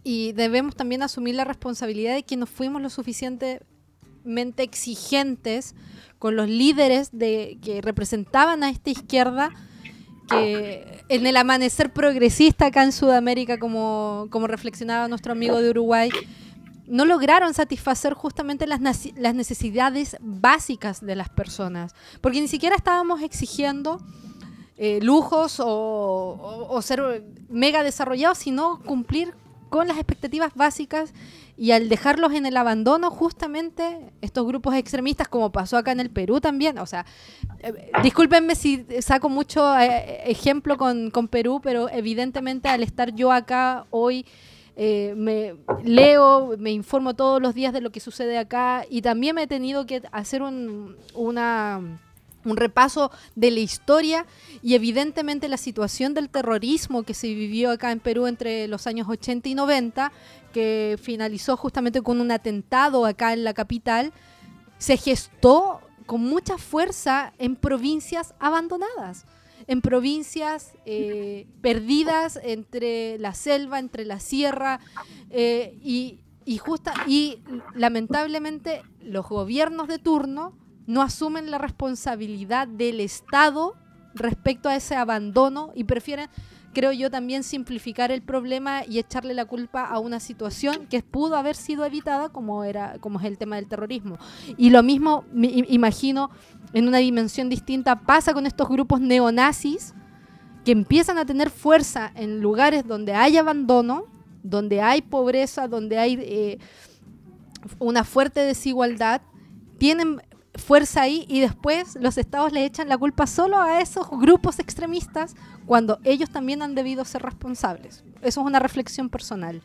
y debemos también asumir la responsabilidad de que no fuimos lo suficientemente exigentes con los líderes de, que representaban a esta izquierda que en el amanecer progresista acá en Sudamérica, como, como reflexionaba nuestro amigo de Uruguay, no lograron satisfacer justamente las, las necesidades básicas de las personas, porque ni siquiera estábamos exigiendo eh, lujos o, o, ser mega desarrollados, sino cumplir con las expectativas básicas y al dejarlos en el abandono justamente estos grupos extremistas como pasó acá en el Perú también, o sea, eh, discúlpenme si saco mucho eh, ejemplo con, con, Perú, pero evidentemente al estar yo acá hoy eh, me leo, me informo todos los días de lo que sucede acá y también me he tenido que hacer un, una un repaso de la historia y evidentemente la situación del terrorismo que se vivió acá en Perú entre los años 80 y 90, que finalizó justamente con un atentado acá en la capital, se gestó con mucha fuerza en provincias abandonadas, en provincias eh, perdidas entre la selva, entre la sierra eh, y, y, justa, y lamentablemente los gobiernos de turno no asumen la responsabilidad del Estado respecto a ese abandono y prefieren, creo yo, también simplificar el problema y echarle la culpa a una situación que pudo haber sido evitada como era como es el tema del terrorismo. Y lo mismo me imagino en una dimensión distinta pasa con estos grupos neonazis que empiezan a tener fuerza en lugares donde hay abandono, donde hay pobreza, donde hay eh, una fuerte desigualdad, tienen fuerza ahí y después los estados le echan la culpa solo a esos grupos extremistas cuando ellos también han debido ser responsables. Eso es una reflexión personal.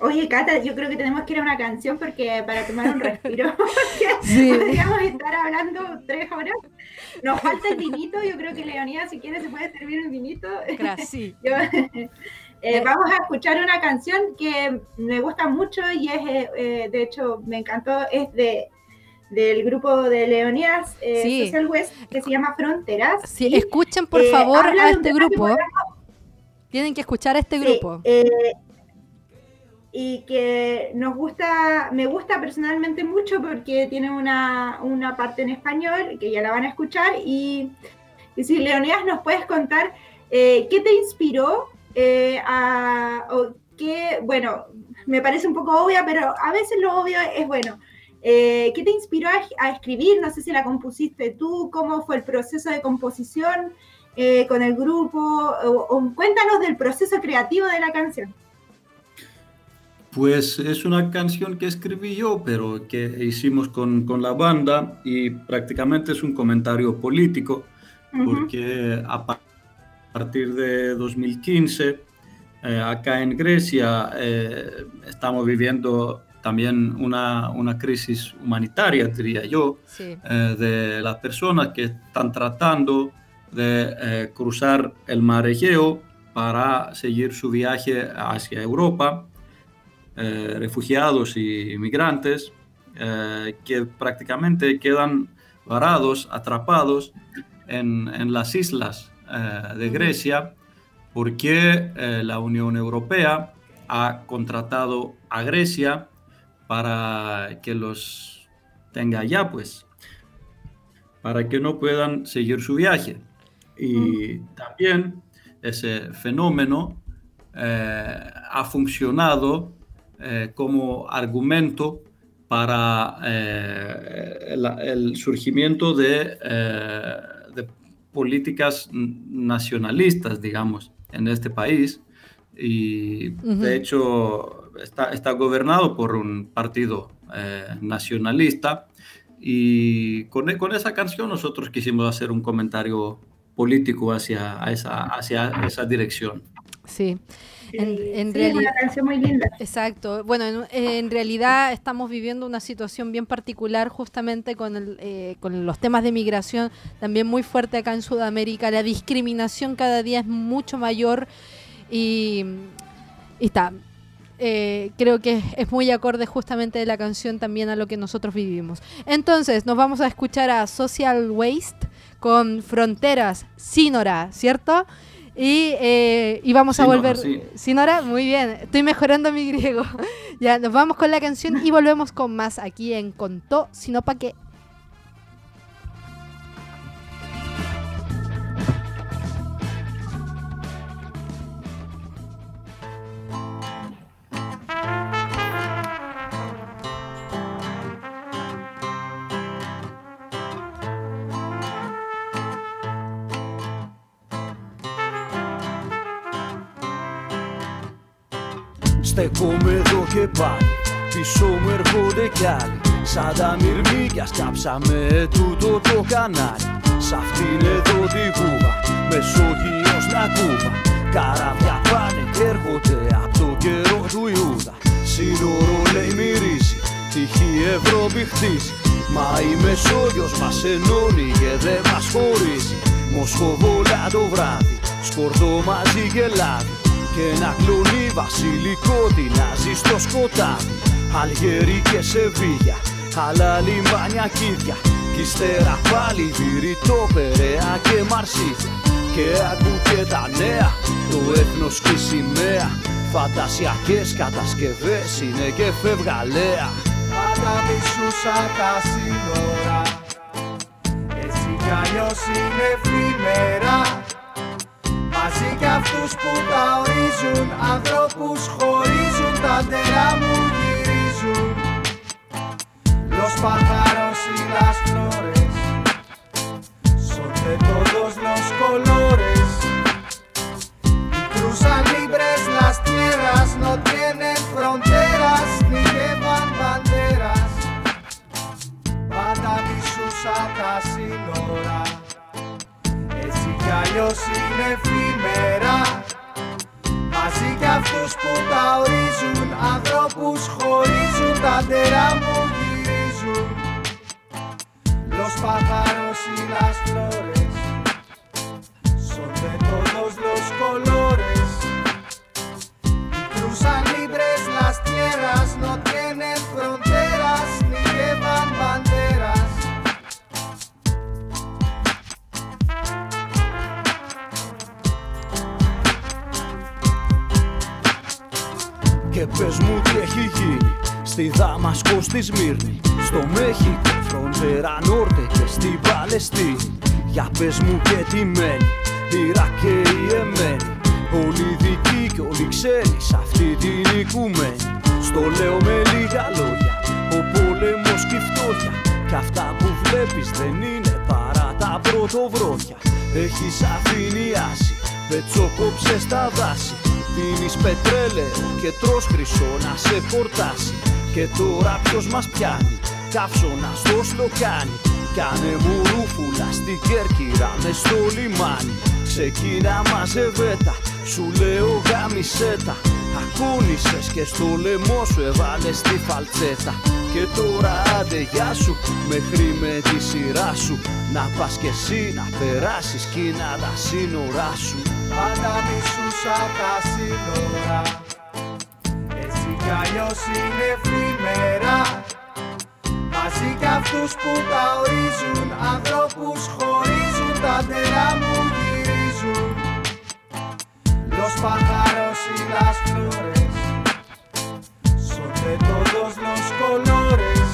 Oye, Cata, yo creo que tenemos que ir a una canción porque para tomar un respiro, [laughs] podríamos estar hablando tres horas. Nos falta el vinito, yo creo que Leonía, si quiere, se puede servir un vinito. Gracias. [laughs] Eh, vamos a escuchar una canción que me gusta mucho y es, eh, eh, de hecho, me encantó, es de del grupo de Leonías Social West, que se llama Fronteras. Sí, escuchen por favor a este grupo. Tienen que escuchar a este grupo. y que nos gusta, me gusta personalmente mucho porque tiene una, una parte en español que ya la van a escuchar. Y, y si Leonías nos puedes contar qué te inspiró eh, a, que, bueno, me parece un poco obvia, pero a veces lo obvio es bueno. Eh, ¿Qué te inspiró a, escribir? No sé si la compusiste tú, cómo fue el proceso de composición eh, con el grupo, o, cuéntanos del proceso creativo de la canción. Pues es una canción que escribí yo, pero que hicimos con, con la banda y prácticamente es un comentario político, porque a partir de 2015. Eh, acá en Grecia eh, estamos viviendo también una, una, crisis humanitaria, diría yo, eh, de las personas que están tratando de cruzar el mar Egeo para seguir su viaje hacia Europa, refugiados y migrantes que prácticamente quedan varados, atrapados en, en las islas eh, de Grecia porque eh, la Unión Europea ha contratado a Grecia para que los tenga allá, pues, para que no puedan seguir su viaje. Y también ese fenómeno eh, ha funcionado como argumento para el, surgimiento de políticas nacionalistas, digamos, en este país. Y de hecho está, está, gobernado por un partido eh, nacionalista. Y con, con, esa canción nosotros quisimos hacer un comentario político hacia, esa, hacia esa dirección. Sí. En, realidad, una canción muy linda. Exacto. Bueno, en, realidad estamos viviendo una situación bien particular justamente con, eh, con los temas de migración, también muy fuerte acá en Sudamérica. La discriminación cada día es mucho mayor y, está. Eh, creo que es muy acorde justamente de la canción también a lo que nosotros vivimos. Entonces, nos vamos a escuchar a Social Waste con Fronteras Sinora, ¿cierto? Y, eh, y vamos a volver. Sin hora, muy bien. Estoy mejorando mi griego. [laughs] ya, nos vamos con la canción y volvemos con más aquí en Contó, sino pa' qué. Στεκόμαι εδώ και πάλι. Πίσω μου έρχονται κι άλλοι. Σαν τα μυρμήκια σκάψαμε τούτο το κανάλι. Σ' αυτήν εδώ τη βούβα Μεσόγειος να κούβα. Καράβια πάνε και έρχονται από το καιρό του Ιούδα. Σύνορο λέει μυρίζει Τυχή Ευρώπη χτίζει. Μα η Μεσόγειος μας ενώνει και δεν μας χωρίζει. Μοσχοβόλα το βράδυ Σκορδό μαζί και λάδι και ένα κλονί βασιλικό τεινάζει στο σκοτάδι Αλγερί και Σεβίγια, άλλα λιμάνια κίδια. Κι ύστερα πάλι βηρητό Περαία και Μαρσίδια. Και ακού και τα νέα, το έθνος και η σημαία. Φαντασιακές κατασκευές είναι και φευγαλέα. Πάντα μισούσα τα σύνορα. Έτσι κι αλλιώς είναι εφημερά μαζί κι αυτούς που τα ορίζουν Ανθρώπους χωρίζουν, τα ντερά μου γυρίζουν. Λος παχαρός ή λας φλόρες Σότε τόντος λος κολόρες Τρούσα λίμπρες λας τιέρας Νο τιένε φροντέρας Πάντα μισούσα τα σύνορα αλλιώς είναι εφημερά. Μαζί κι αυτούς που τα ορίζουν Ανθρώπους χωρίζουν Τα τερά μου γυρίζουν. Los pájaros y las flores Son de todos los colores Y cruzan libres las tierras No tienen πες μου τι έχει γίνει. Στη Δαμασκό, στη Σμύρνη Στο Μέχικο, φροντέρα Νόρτε και στη Παλαιστίνη. Για πες μου και τι μένει Ιράκ και η Εμένη. Όλοι δικοί και όλοι ξένοι Σ' αυτή την οικουμένη. Στο λέω με λίγα λόγια Ο πόλεμος και η φτώχεια. Κι αυτά που βλέπεις δεν είναι παρά τα πρωτοβρόχια Έχεις αφήνει άση Πετσοκόψε στα δάση Πίνεις πετρέλαιο και τρως χρυσό να σε φορτάσει. Και τώρα ποιος μας πιάνει Καύσωνα στο σλοκάνι Κάνε μου ρούφουλα στην Κέρκυρα με στο λιμάνι. Ξεκίνα μαζεβέτα Σου λέω γάμισέτα Ακούνησες και στο λαιμό σου έβαλες τη φαλτσέτα. Και τώρα άντε γεια σου μέχρι με τη σειρά σου. Να πας κι εσύ να περάσεις κίνα τα σύνορά σου Πάντα μισούσα τα σύνορα. Έτσι κι αλλιώς είναι εφημερά. Μαζί κι αυτούς που τα ορίζουν Ανθρώπους χωρίζουν Τα τερά μου γυρίζουν. Los pájaros y las flores Son de todos los colores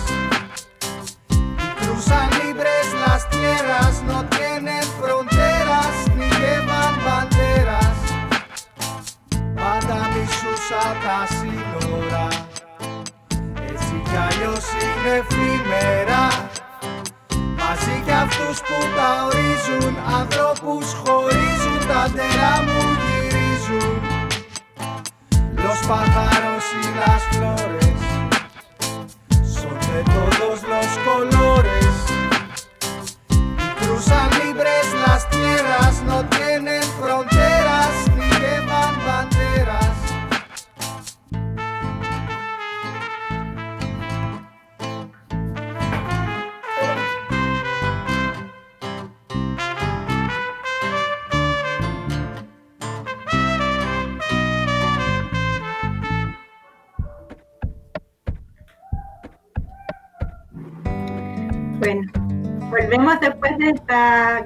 Y cruzan libres las tierras No tienen μισούσα τα σύνορα. Έτσι κι αλλιώς είναι εφημερά. Μαζί κι αυτούς που τα ορίζουν Ανθρώπους χωρίζουν Τα τερά μου γυρίζουν. Los pájaros y las flores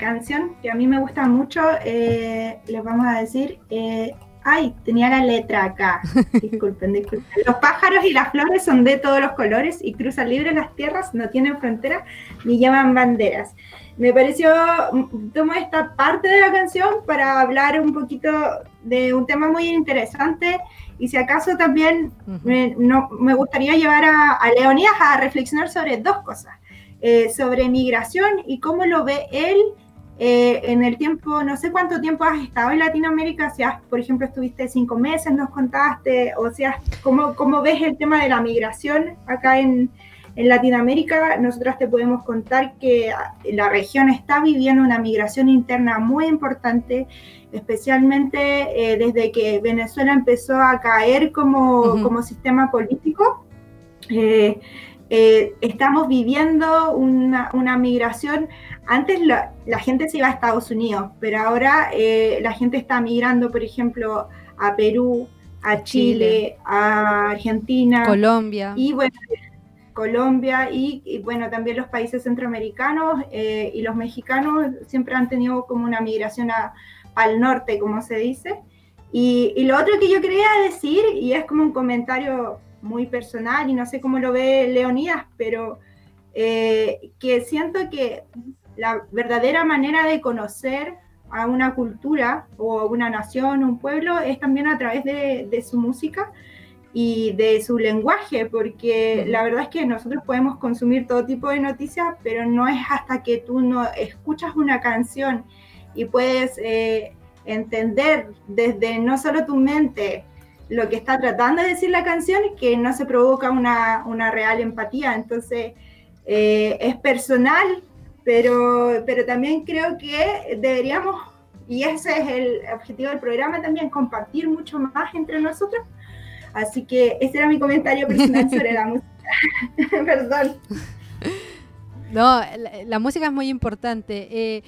canción que a mí me gusta mucho. Eh, les vamos a decir. Eh, ay, tenía la letra acá. [laughs] Disculpen, disculpen. Los pájaros y las flores son de todos los colores y cruzan libres las tierras, no tienen fronteras ni llevan banderas. Me pareció, tomo esta parte de la canción para hablar un poquito de un tema muy interesante y si acaso también me, no, me gustaría llevar a, a Leonidas a reflexionar sobre dos cosas. Eh, sobre migración y cómo lo ve él eh, en el tiempo, no sé cuánto tiempo has estado en Latinoamérica, si has, por ejemplo, estuviste cinco meses, nos contaste, o sea, cómo, cómo ves el tema de la migración acá en, en Latinoamérica. Nosotras te podemos contar que la región está viviendo una migración interna muy importante, especialmente eh, desde que Venezuela empezó a caer como, como sistema político. Eh, eh, estamos viviendo una, una migración. Antes la, la, gente se iba a Estados Unidos, pero ahora eh, la gente está migrando, por ejemplo, a Perú, a Chile, Chile. a Argentina, Colombia. Y bueno, Colombia y, y, bueno, también los países centroamericanos eh, y los mexicanos siempre han tenido como una migración a, al norte, como se dice. Y, y, lo otro que yo quería decir, y es como un comentario muy personal y no sé cómo lo ve Leonidas, pero eh, que siento que la verdadera manera de conocer a una cultura o a una nación, un pueblo, es también a través de, de su música y de su lenguaje, porque la verdad es que nosotros podemos consumir todo tipo de noticias, pero no es hasta que tú no escuchas una canción y puedes eh, entender desde no solo tu mente, lo que está tratando de decir la canción que no se provoca una, una real empatía. Entonces, eh, es personal, pero, pero también creo que deberíamos, y ese es el objetivo del programa también, compartir mucho más entre nosotros. Así que ese era mi comentario personal sobre la [laughs] música. [laughs] Perdón. No, la, la, música es muy importante. Eh,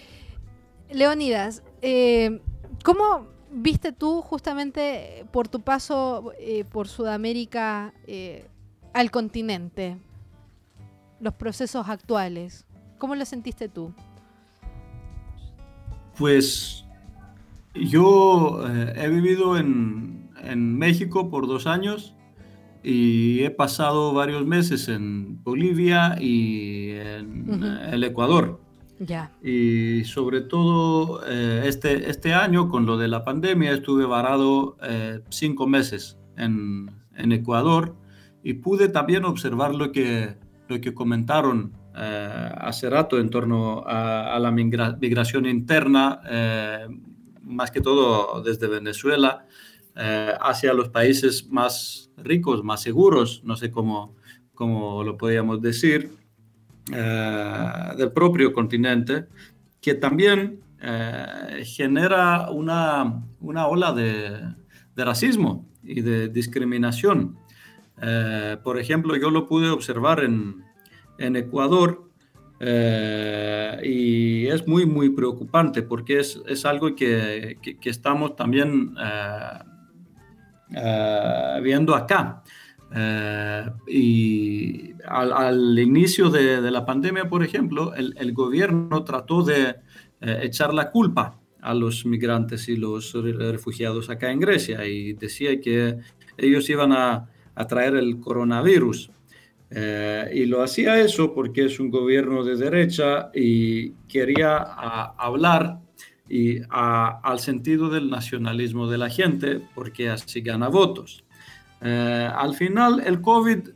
Leonidas, eh, ¿cómo viste tú justamente por tu paso eh, por Sudamérica eh, al continente, los procesos actuales? ¿Cómo lo sentiste tú? Pues yo eh, he vivido en, en, México por dos años y he pasado varios meses en Bolivia y en uh -huh. el Ecuador. Y sobre todo eh, este, este año, con lo de la pandemia, estuve varado eh, cinco meses en, en, Ecuador y pude también observar lo que, lo que comentaron eh, hace rato en torno a, la migra migración interna, eh, más que todo desde Venezuela, hacia los países más ricos, más seguros, no sé cómo, cómo lo podríamos decir eh, del propio continente, que también eh, genera una, una ola de, de, racismo y de discriminación. Eh, por ejemplo, yo lo pude observar en, en Ecuador y es muy, muy preocupante porque es, es algo que, que, que, estamos también viendo acá. Eh, y al, al inicio de, de, la pandemia, por ejemplo, el, el gobierno trató de eh, echar la culpa a los migrantes y los refugiados acá en Grecia y decía que ellos iban a, a traer el coronavirus. Eh, y lo hacía eso porque es un gobierno de derecha y quería a, hablar y a, al sentido del nacionalismo de la gente porque así gana votos. Eh, al final, el COVID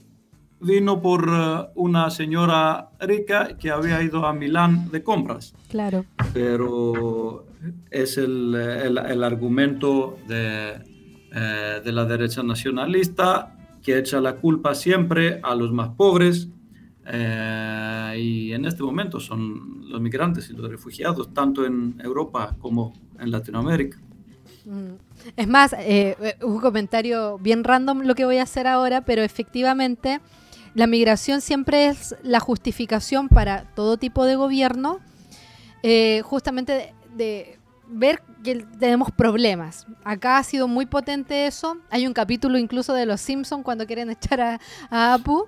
vino por uh, una señora rica que había ido a Milán de compras. Claro. Pero es el, el, el argumento de, eh, de, la derecha nacionalista que echa la culpa siempre a los más pobres. Eh, y en este momento son los migrantes y los refugiados, tanto en Europa como en Latinoamérica. Mm. Es más, eh, un comentario bien random lo que voy a hacer ahora, pero efectivamente la migración siempre es la justificación para todo tipo de gobierno, eh, justamente de, de, ver que tenemos problemas. Acá ha sido muy potente eso. Hay un capítulo incluso de Los Simpsons cuando quieren [laughs] echar a, a Apu.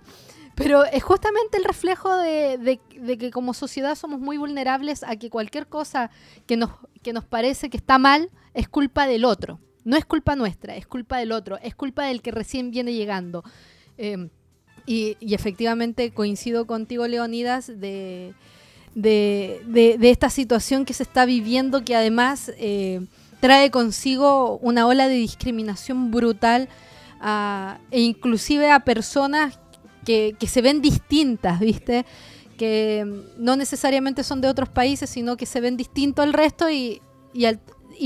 Pero es justamente el reflejo de, que como sociedad somos muy vulnerables a que cualquier cosa que nos, que nos parece que está mal es culpa del otro. No es culpa nuestra, es culpa del otro, es culpa del que recién viene llegando. Em, y, efectivamente coincido contigo, Leonidas, de, de, esta situación que se está viviendo, que además eh, trae consigo una ola de discriminación brutal e inclusive a personas que, se ven distintas, ¿viste? Que no necesariamente son de otros países, sino que se ven distintos al resto y, y,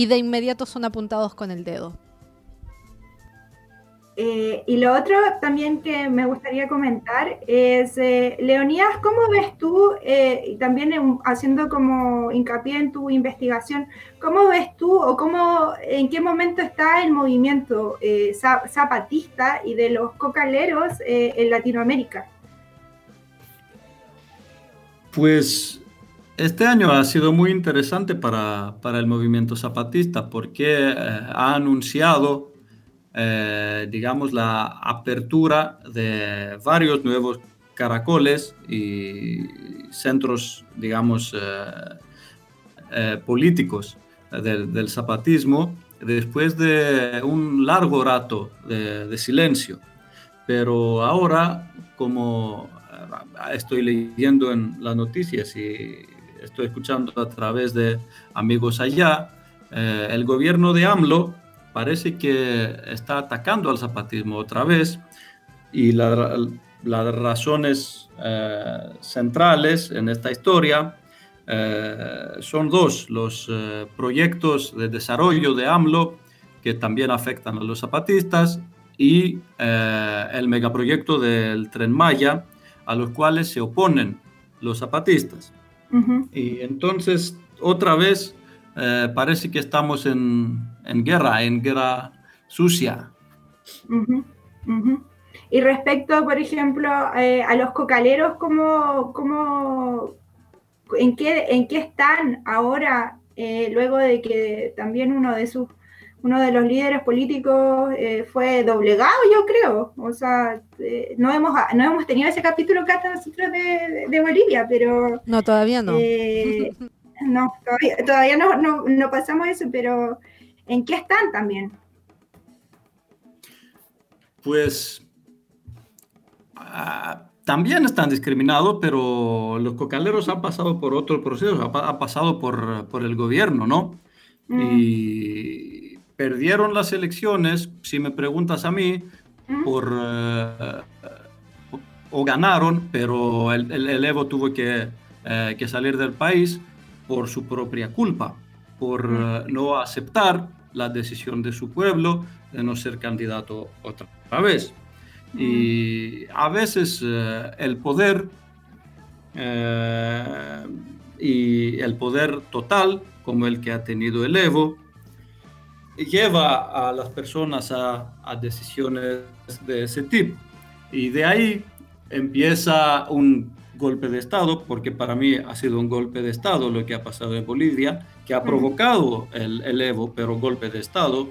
de inmediato son apuntados con el dedo. Eh, y lo otro también que me gustaría comentar es, eh, Leonidas, ¿cómo ves tú, eh, y también haciendo como hincapié en tu investigación, cómo ves tú o cómo, en qué momento está el movimiento zapatista y de los cocaleros en Latinoamérica? Pues este año ha sido muy interesante para, para el movimiento zapatista porque ha anunciado eh, digamos, la apertura de varios nuevos caracoles y centros, digamos, eh, eh, políticos del, zapatismo después de un largo rato de, silencio. Pero ahora, como estoy leyendo en las noticias y estoy escuchando a través de amigos allá, el gobierno de AMLO parece que está atacando al zapatismo otra vez y las razones eh, centrales en esta historia eh, son dos, los eh, proyectos de desarrollo de AMLO que también afectan a los zapatistas y el megaproyecto del tren Maya a los cuales se oponen los zapatistas. Y entonces otra vez parece que estamos en, en guerra, en guerra sucia. Y respecto, por ejemplo, eh, a los cocaleros, ¿cómo, cómo, en, qué, ¿en qué están ahora, eh, luego de que también uno de sus uno de los líderes políticos eh, fue doblegado, yo creo. O sea, no, hemos, no hemos tenido ese capítulo acá nosotros de, de, Bolivia, pero... No, todavía no. no, todavía, no, no, no, pasamos eso, pero ¿En qué están también? Pues ah, también están discriminados, pero los cocaleros han pasado por otro proceso, ha, pasado por, el gobierno, ¿no? Mm. Y perdieron las elecciones, si me preguntas a mí, por... Eh, o ganaron, pero el, Evo tuvo que, eh, que salir del país por su propia culpa por eh, no aceptar la decisión de su pueblo de no ser candidato otra vez. Y a veces el poder y el poder total, como el que ha tenido el Evo, lleva a las personas a, a decisiones de ese tipo. Y de ahí empieza un golpe de Estado, porque para mí ha sido un golpe de Estado lo que ha pasado en Bolivia, que ha provocado el, Evo, pero golpe de Estado.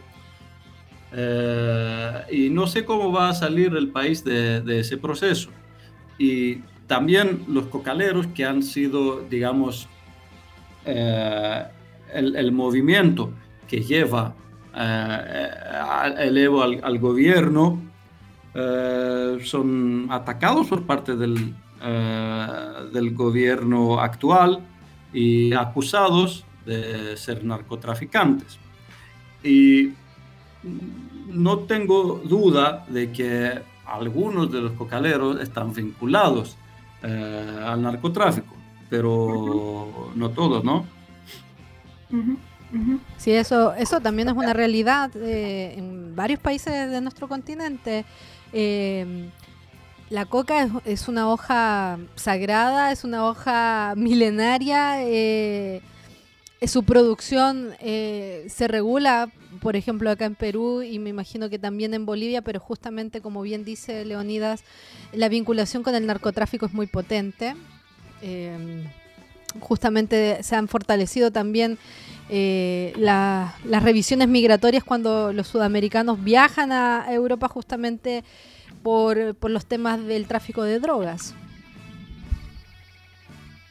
Eh, y no sé cómo va a salir el país de, ese proceso. Y también los cocaleros que han sido, digamos, eh, el, movimiento que lleva el Evo al, gobierno, son atacados por parte del, del gobierno actual y acusados de ser narcotraficantes. Y no tengo duda de que algunos de los cocaleros están vinculados eh, al narcotráfico, pero no todos, ¿no? Sí, eso, eso también es una realidad eh, en varios países de nuestro continente. Eh, la coca es, una hoja sagrada, es una hoja milenaria su producción eh, se regula, por ejemplo, acá en Perú y me imagino que también en Bolivia, pero justamente, como bien dice Leonidas, la vinculación con el narcotráfico es muy potente. Eh, justamente se han fortalecido también eh, las revisiones migratorias cuando los sudamericanos viajan a Europa justamente por, por los temas del tráfico de drogas.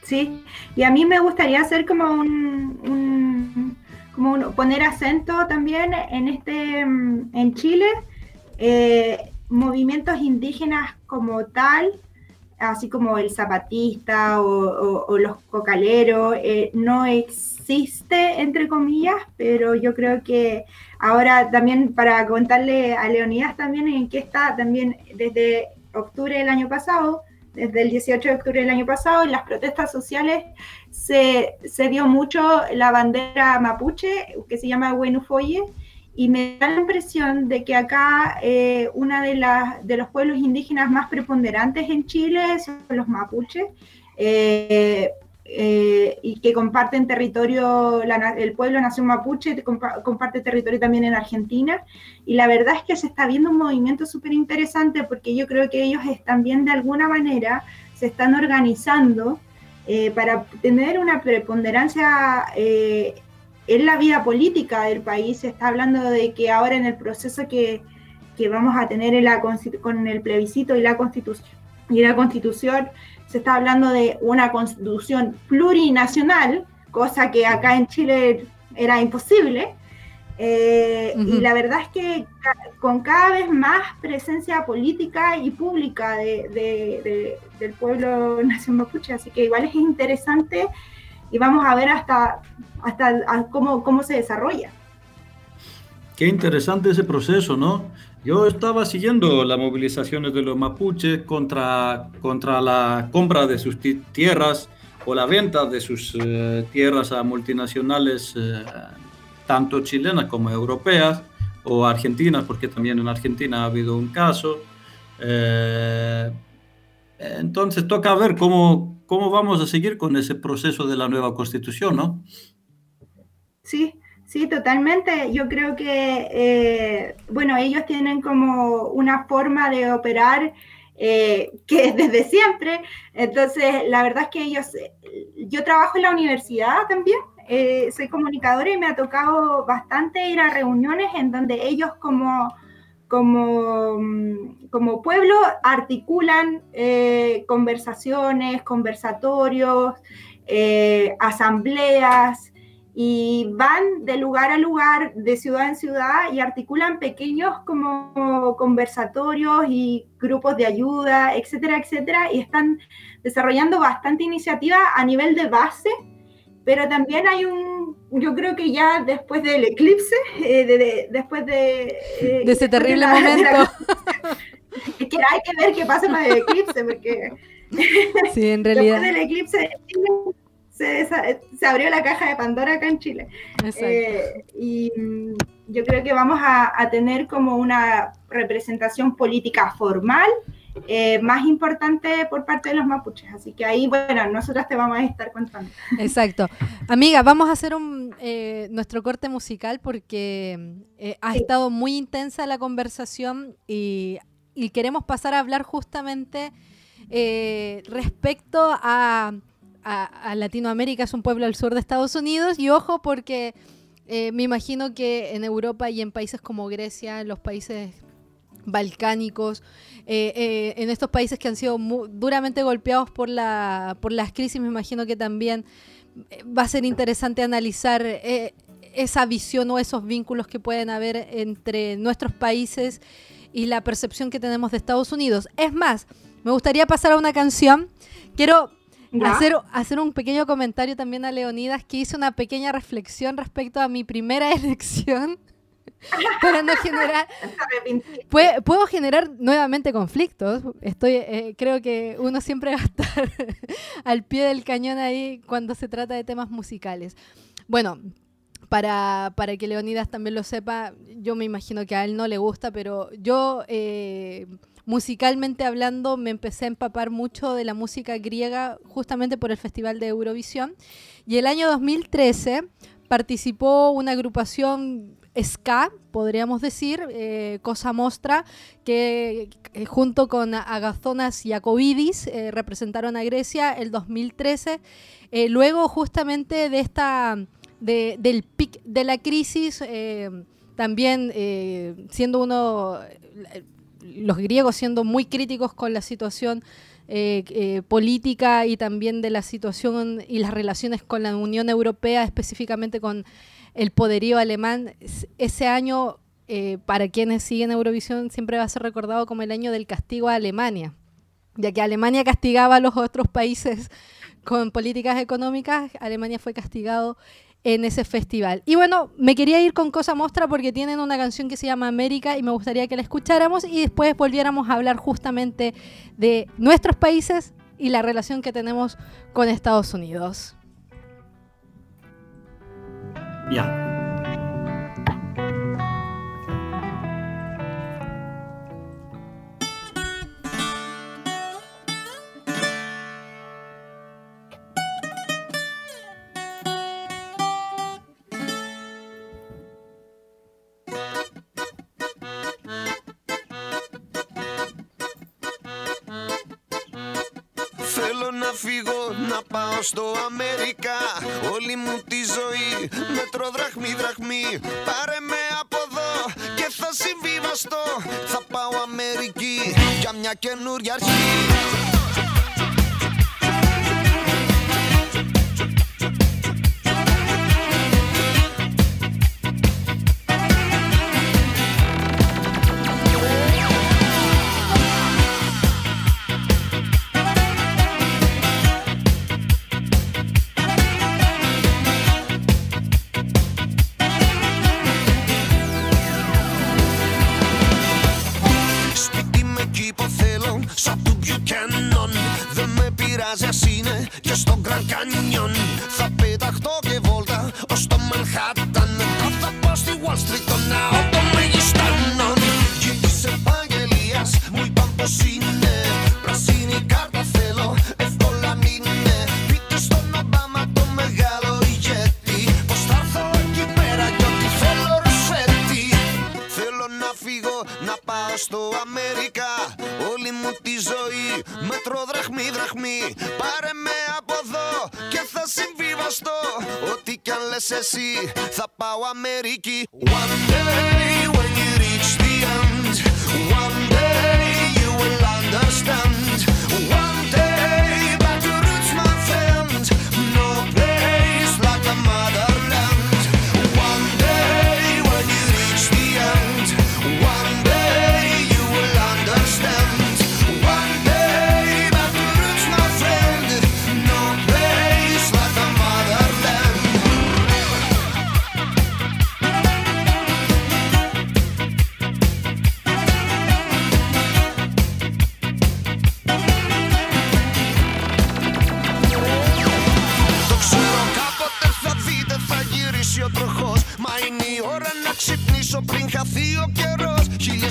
Sí, y a mí me gustaría hacer como un, como poner acento también en este mm, en Chile eh, movimientos indígenas como tal así como el zapatista o, los cocaleros, eh, no existe, entre comillas, pero yo creo que ahora también para contarle a Leonidas también en qué está también desde octubre del año pasado, desde el 18 de octubre del año pasado, en las protestas sociales se, se dio mucho la bandera mapuche, que se llama Wenufoye, y me da la impresión de que acá eh, una de, de los pueblos indígenas más preponderantes en Chile son los mapuches, eh, eh, y que comparten territorio, el pueblo nación mapuche comparte territorio también en Argentina, y la verdad es que se está viendo un movimiento súper interesante porque yo creo que ellos están bien de alguna manera, se están organizando para tener una preponderancia en la vida política del país. Se está hablando de que ahora en el proceso que, vamos a tener en la, con el plebiscito y la constitución, y la constitución se está hablando de una constitución plurinacional, cosa que acá en Chile era imposible. Eh, y la verdad es que con cada vez más presencia política y pública de, del pueblo nación mapuche, así que igual es interesante y vamos a ver hasta, hasta cómo, cómo se desarrolla. Qué interesante ese proceso, ¿no? Yo estaba siguiendo las movilizaciones de los mapuches contra, contra la compra de sus tierras o la venta de sus eh, tierras a multinacionales, eh, tanto chilenas como europeas o argentinas, porque también en Argentina ha habido un caso. Eh, entonces toca ver cómo, cómo vamos a seguir con ese proceso de la nueva constitución, ¿no? Sí, sí, totalmente. Yo creo que, eh, bueno, ellos tienen como una forma de operar eh, que es desde siempre. Entonces, la verdad es que ellos, yo trabajo en la universidad también, eh, soy comunicadora y me ha tocado bastante ir a reuniones en donde ellos como como, mm, como pueblo articulan eh, conversaciones, conversatorios, eh, asambleas y van de lugar a lugar, de ciudad en ciudad y articulan pequeños como conversatorios y grupos de ayuda, etcétera, etcétera, y están desarrollando bastante iniciativa a nivel de base pero también hay un, yo creo que ya después del eclipse, eh, después de... Eh, de ese terrible momento. [laughs] es que hay que ver qué pasa con el eclipse, porque... Sí, en [laughs] realidad. Después del eclipse se, se, abrió la caja de Pandora acá en Chile. Eh, y mm, yo creo que vamos a, a tener como una representación política formal eh, más importante por parte de los mapuches. Así que ahí, bueno, nosotras te vamos a estar contando. Exacto. Amiga, vamos a hacer un, eh, nuestro corte musical porque eh, ha estado muy intensa la conversación y, queremos pasar a hablar justamente respecto a, a, Latinoamérica, es un pueblo al sur de Estados Unidos y ojo porque... me imagino que en Europa y en países como Grecia, en los países balcánicos, eh, eh, en estos países que han sido duramente golpeados por, la, por las crisis, me imagino que también eh, va a ser interesante analizar esa visión o esos vínculos que pueden haber entre nuestros países y la percepción que tenemos de Estados Unidos. Es más, me gustaría pasar a una canción. Quiero hacer, hacer un pequeño comentario también a Leonidas, que hice una pequeña reflexión respecto a mi primera [laughs] elección [laughs] para no generar... [laughs] Puedo, generar nuevamente conflictos. Estoy, eh, creo que uno siempre va a estar [laughs] al pie del cañón ahí cuando se trata de temas musicales. Bueno, para, para, que Leonidas también lo sepa, yo me imagino que a él no le gusta, pero yo, eh, musicalmente hablando, me empecé a empapar mucho de la música griega justamente por el Festival de Eurovisión. Y el año 2013 participó una agrupación ska, podríamos decir, eh, Cosa Mostra, que eh, junto con Agazonas y eh, representaron a Grecia el 2013. luego, justamente de esta, del pic de la crisis, también siendo uno los griegos siendo muy críticos con la situación política y también de la situación y las relaciones con la Unión Europea, específicamente con el poderío alemán. Ese año, eh, para quienes siguen Eurovisión, siempre va a ser recordado como el año del castigo a Alemania, ya que Alemania castigaba a los otros países [laughs] con políticas económicas, Alemania fue castigado en ese festival. Y bueno, me quería ir con Cosa Mostra porque tienen una canción que se llama América y me gustaría que la escucháramos y después volviéramos a hablar justamente de nuestros países y la relación que tenemos con Estados Unidos. Ja. στο Όλη μου τη ζωή. Μέτρο δραχμή δραχμή Πάρε με από εδώ Και θα συμβιβαστώ. Θα πάω Αμερική Για μια καινούρια αρχή κανόν Δεν με πειράζει ας είναι και στον Γκραν Canyon. Θα πεταχτώ και βόλτα ως το Manhattan. Τώρα θα στη Wall Street το ναό μη δραχμή. Πάρε με από εδώ και θα συμβιβαστώ. Ό,τι κι αν λες εσύ θα πάω Αμερική. One day when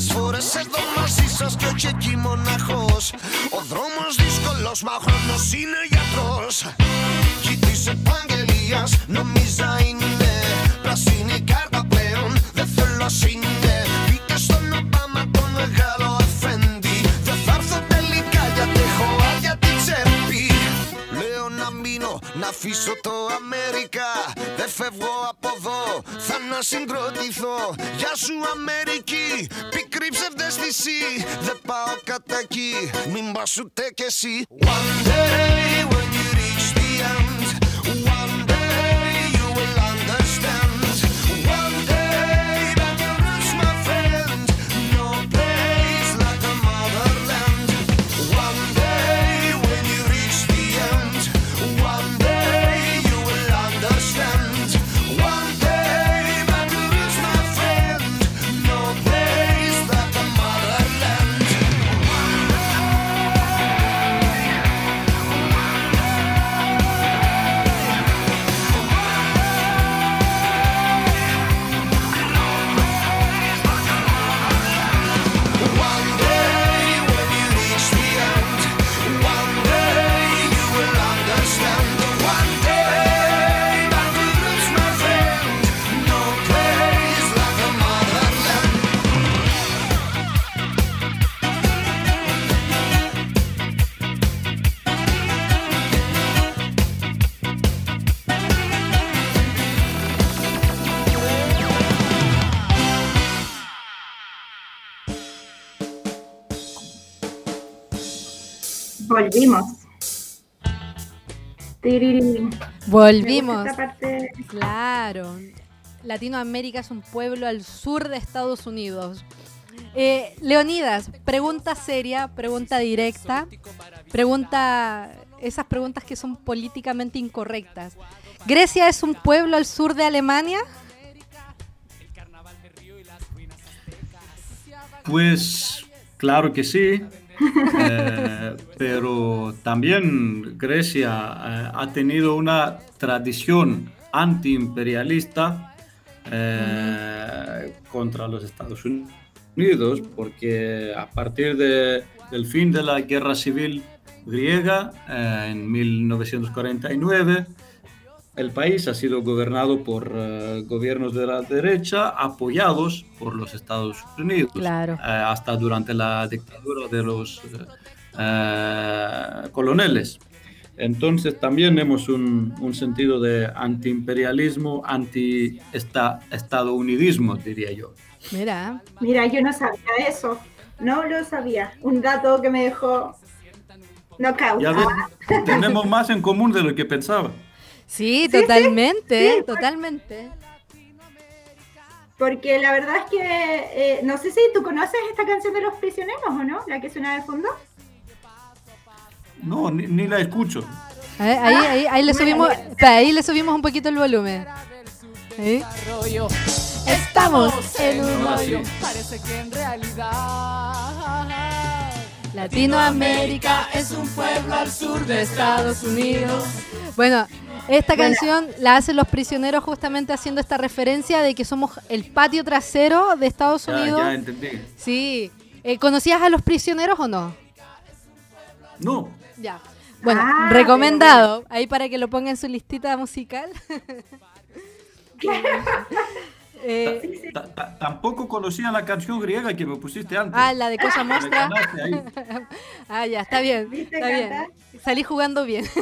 φορές εδώ μαζί σας κι όχι εκεί μοναχός. Ο δρόμος δύσκολος μα ο είναι γιατρός. Κι τη επαγγελίας νομίζα είναι. Πράσινη κάρτα πλέον δεν θέλω σύντε αφήσω το Αμερικά Δεν φεύγω από εδώ, θα να συγκροτηθώ. Γεια σου Αμερική, πικρή ψευδέστηση Δεν πάω κατά εκεί, μην πας ούτε κι εσύ. Volvimos. Volvimos. esta parte. Claro. Latinoamérica es un pueblo al sur de Estados Unidos. Eh, Leonidas, pregunta seria, pregunta directa, pregunta esas preguntas que son políticamente incorrectas. ¿Grecia es un pueblo al sur de Alemania? Pues claro que sí, eh, pero también Grecia eh, ha tenido una tradición antiimperialista eh, contra los Estados Unidos, porque a partir de- del fin de la guerra civil griega eh, en 1949, el país ha sido gobernado por eh, gobiernos de la derecha apoyados por los Estados Unidos, Claro. eh, hasta durante la dictadura de los eh, coloneles. Entonces también vemos un, un sentido de antiimperialismo, anti-estadounidismo, diría yo. Mira, Mira, yo no sabía eso. No lo sabía. Un dato que me dejó. Ya ves, tenemos más en común de lo que pensaba. Sí, totalmente, sí. totalmente. Porque la verdad es que eh, no sé si tú conoces esta canción de los prisioneros o no, la que suena de fondo. No, ni, ni la escucho. A ver, Ahí, ahí, ahí le subimos, espera, ahí le subimos un poquito el volumen. Estamos en un sí. Parece que en realidad Latinoamérica es un pueblo al sur de Estados Unidos. Bueno, esta Bueno. canción la hacen los prisioneros justamente haciendo esta referencia de que somos el patio trasero de Estados Ya, Unidos. ya entendí. Sí. Eh, ¿Conocías a los prisioneros o no? No, Ya. Bueno, Ah, recomendado. Ahí para que lo ponga en su listita musical. Eh, Ta- ta- tampoco conocía la canción griega que me pusiste antes. ah, la de Cosa Me Mostra. [laughs] Ah, ya, está bien. ¿Viste, Está bien. Salí jugando bien. [laughs]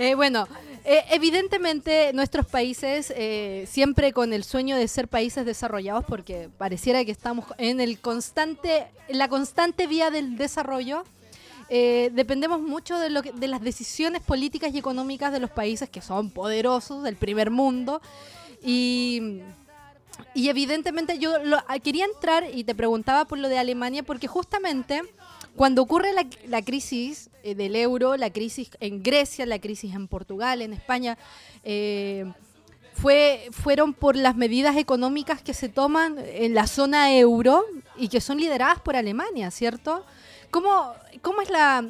Eh, bueno, eh, evidentemente nuestros países, eh, siempre con el sueño de ser países desarrollados, porque pareciera que estamos en el constante, en la constante vía del desarrollo, eh, dependemos mucho de, lo que- de las decisiones políticas y económicas de los países que son poderosos, del primer mundo. Y, y evidentemente yo lo- a- quería entrar y te preguntaba por lo de Alemania, porque justamente cuando ocurre la, la crisis eh, del euro, la crisis en Grecia, la crisis en Portugal, en España, eh, fue, fueron por las medidas económicas que se toman en la zona euro y que son lideradas por Alemania, ¿cierto? ¿Cómo, cómo es la,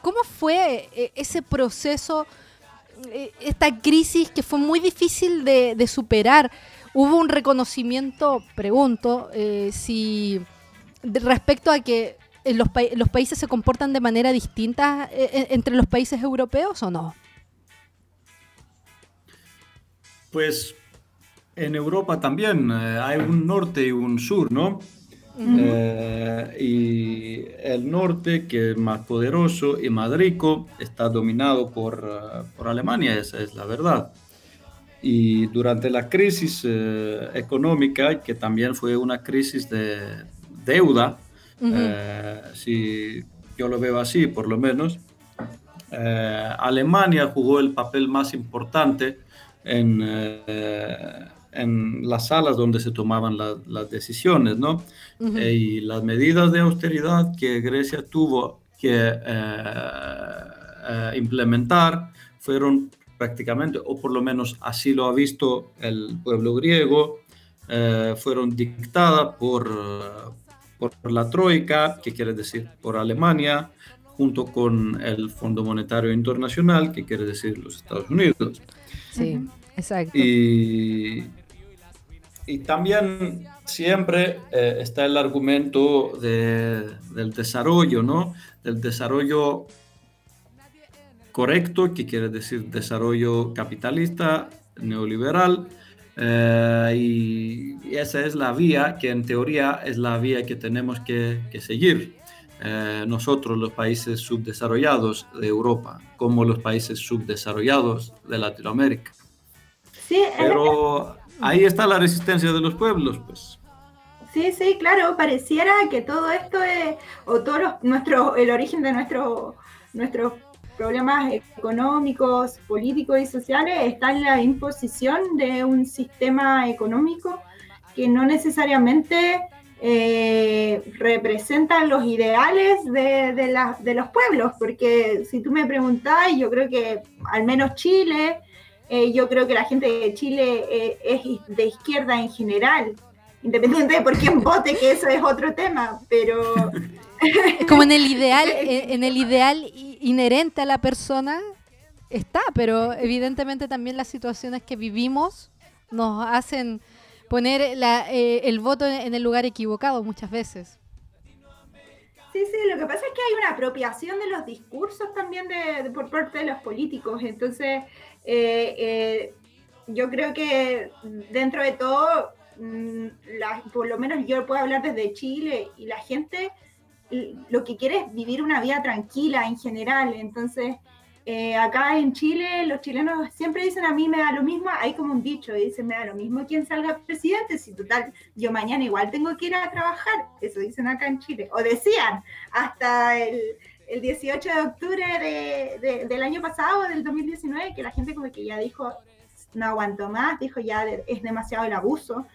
cómo fue eh, ese proceso, esta crisis que fue muy difícil de superar? Hubo un reconocimiento, pregunto, eh, si respecto a que eh, los, pa- los países se comportan de manera distinta eh, entre los países europeos o no. Pues en Europa también eh, hay un norte y un sur, ¿no? Eh, y el norte, que es más poderoso y más rico, está dominado por, por Alemania, esa es la verdad. Y durante la crisis eh, económica, que también fue una crisis de deuda, Ujú. eh, si yo lo veo así por lo menos, eh, Alemania jugó el papel más importante en, eh, en las salas donde se tomaban la- las decisiones, ¿no? Ujú. Eh, y las medidas de austeridad que Grecia tuvo que eh, implementar fueron prácticamente, o por lo menos así lo ha visto el pueblo griego, eh, fueron dictadas por, por la Troika, que quiere decir por Alemania, junto con el Fondo Monetario Internacional, que quiere decir los Estados Unidos. Sí, exacto. Y, y también siempre eh, está el argumento de- del desarrollo, ¿no? Del desarrollo correcto, que quiere decir desarrollo capitalista, neoliberal, eh, y, esa es la vía que en teoría es la vía que tenemos que, que seguir. eh, nosotros, los países subdesarrollados de Europa, como los países subdesarrollados de Latinoamérica. Sí, es Pero ahí está la resistencia de los pueblos, pues. Sí, sí, claro, pareciera que todo esto es, o todo nuestro, el origen de nuestro, nuestros problemas económicos, políticos y sociales está en la imposición de un sistema económico que no necesariamente eh, representa los ideales de, los pueblos, porque si tú me preguntás, yo creo que al menos Chile, eh, yo creo que la gente de Chile eh, es de izquierda en general, independiente de por quién [laughs] vote, que eso es otro tema, pero... [laughs] Como en el [laughs] ideal, en el ideal inherente a la persona está, pero evidentemente también las situaciones que vivimos nos hacen poner eh, el voto en el lugar equivocado muchas veces. Sí, sí, lo que pasa es que hay una apropiación de los discursos también de, por parte de los políticos. Entonces, eh, eh, yo creo que dentro de todo, mm, por lo menos yo puedo hablar desde Chile y la gente lo que quiere es vivir una vida tranquila en general. Entonces, eh, acá en Chile, los chilenos siempre dicen a mí me da lo mismo, hay como un dicho, dicen me da lo mismo quién salga presidente, si total, yo mañana igual tengo que ir a trabajar, eso dicen acá en Chile, o decían hasta el, el 18 de octubre de, del año pasado, del 2019, que la gente como que ya dijo, no aguanto más, dijo ya es demasiado el abuso,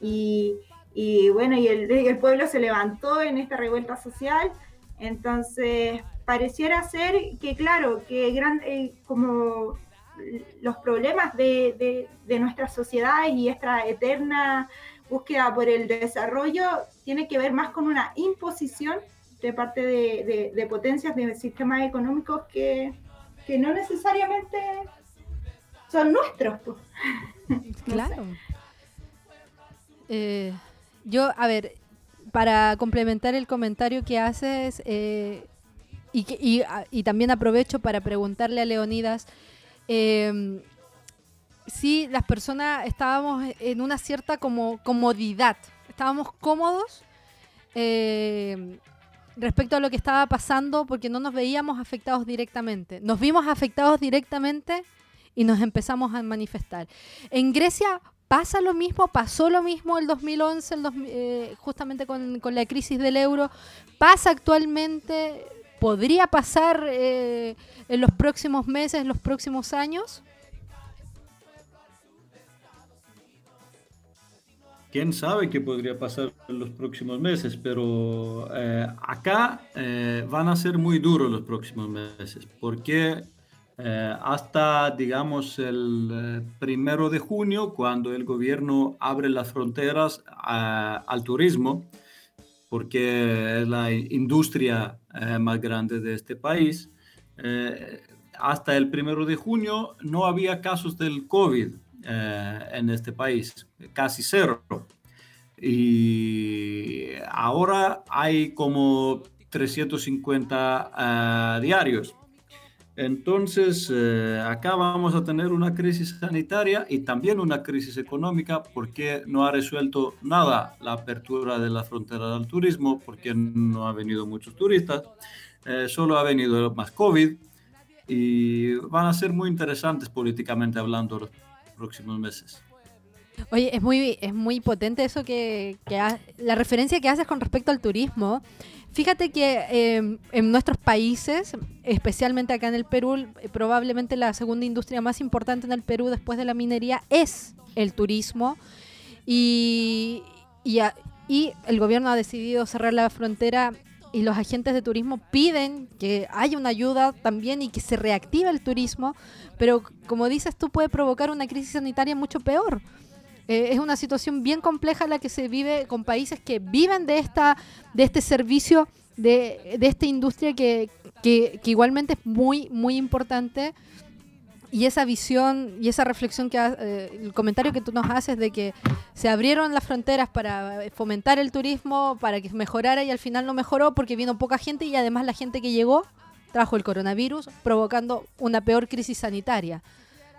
y, y bueno, y el, pueblo se levantó en esta revuelta social, entonces pareciera ser que, claro, que gran, eh, como los problemas de, nuestra sociedad y esta eterna búsqueda por el desarrollo tiene que ver más con una imposición de parte de, potencias de sistemas económicos que, no necesariamente son nuestros. Pues. [laughs] Claro. Eh, yo, a ver, para complementar el comentario que haces, eh, y, también aprovecho para preguntarle a Leonidas, eh, si las personas estábamos en una cierta como comodidad, estábamos cómodos eh, respecto a lo que estaba pasando porque no nos veíamos afectados directamente. Nos vimos afectados directamente y nos empezamos a manifestar. En Grecia pasa lo mismo, pasó lo mismo el 2011, el eh, justamente con, la crisis del euro, pasa actualmente, podría pasar eh, en los próximos meses, en los próximos años? Quién sabe qué podría pasar en los próximos meses, pero eh, acá van a ser muy duros los próximos meses, porque hasta, digamos, el primero de junio, cuando el gobierno abre las fronteras al turismo, porque es la industria eh, más grande de este país. Eh, hasta el primero de junio no había casos del COVID eh, en este país, casi cero. Y ahora hay como 350 diarios. Entonces, eh, acá vamos a tener una crisis sanitaria y también una crisis económica porque no ha resuelto nada la apertura de la frontera del turismo, porque no ha venido muchos turistas, eh, solo ha venido más COVID y van a ser muy interesantes políticamente hablando los próximos meses. Oye, es muy, es muy potente eso que, que la referencia que haces con respecto al turismo. Fíjate que em, en nuestros países, especialmente acá en el Perú, eh, probablemente la segunda industria más importante en el Perú después de la minería es el turismo. Y, y, y el gobierno ha decidido cerrar la frontera y los agentes de turismo piden que haya una ayuda también y que se reactive el turismo, pero como dices tú puede provocar una crisis sanitaria mucho peor. Eh, es una situación bien compleja la que se vive con países que viven de, esta, de este servicio, de, esta industria que, igualmente es muy, muy importante. Y esa visión y esa reflexión que eh, el comentario que tú nos haces de que se abrieron las fronteras para fomentar el turismo, para que mejorara y al final no mejoró porque vino poca gente y además la gente que llegó trajo el coronavirus provocando una peor crisis sanitaria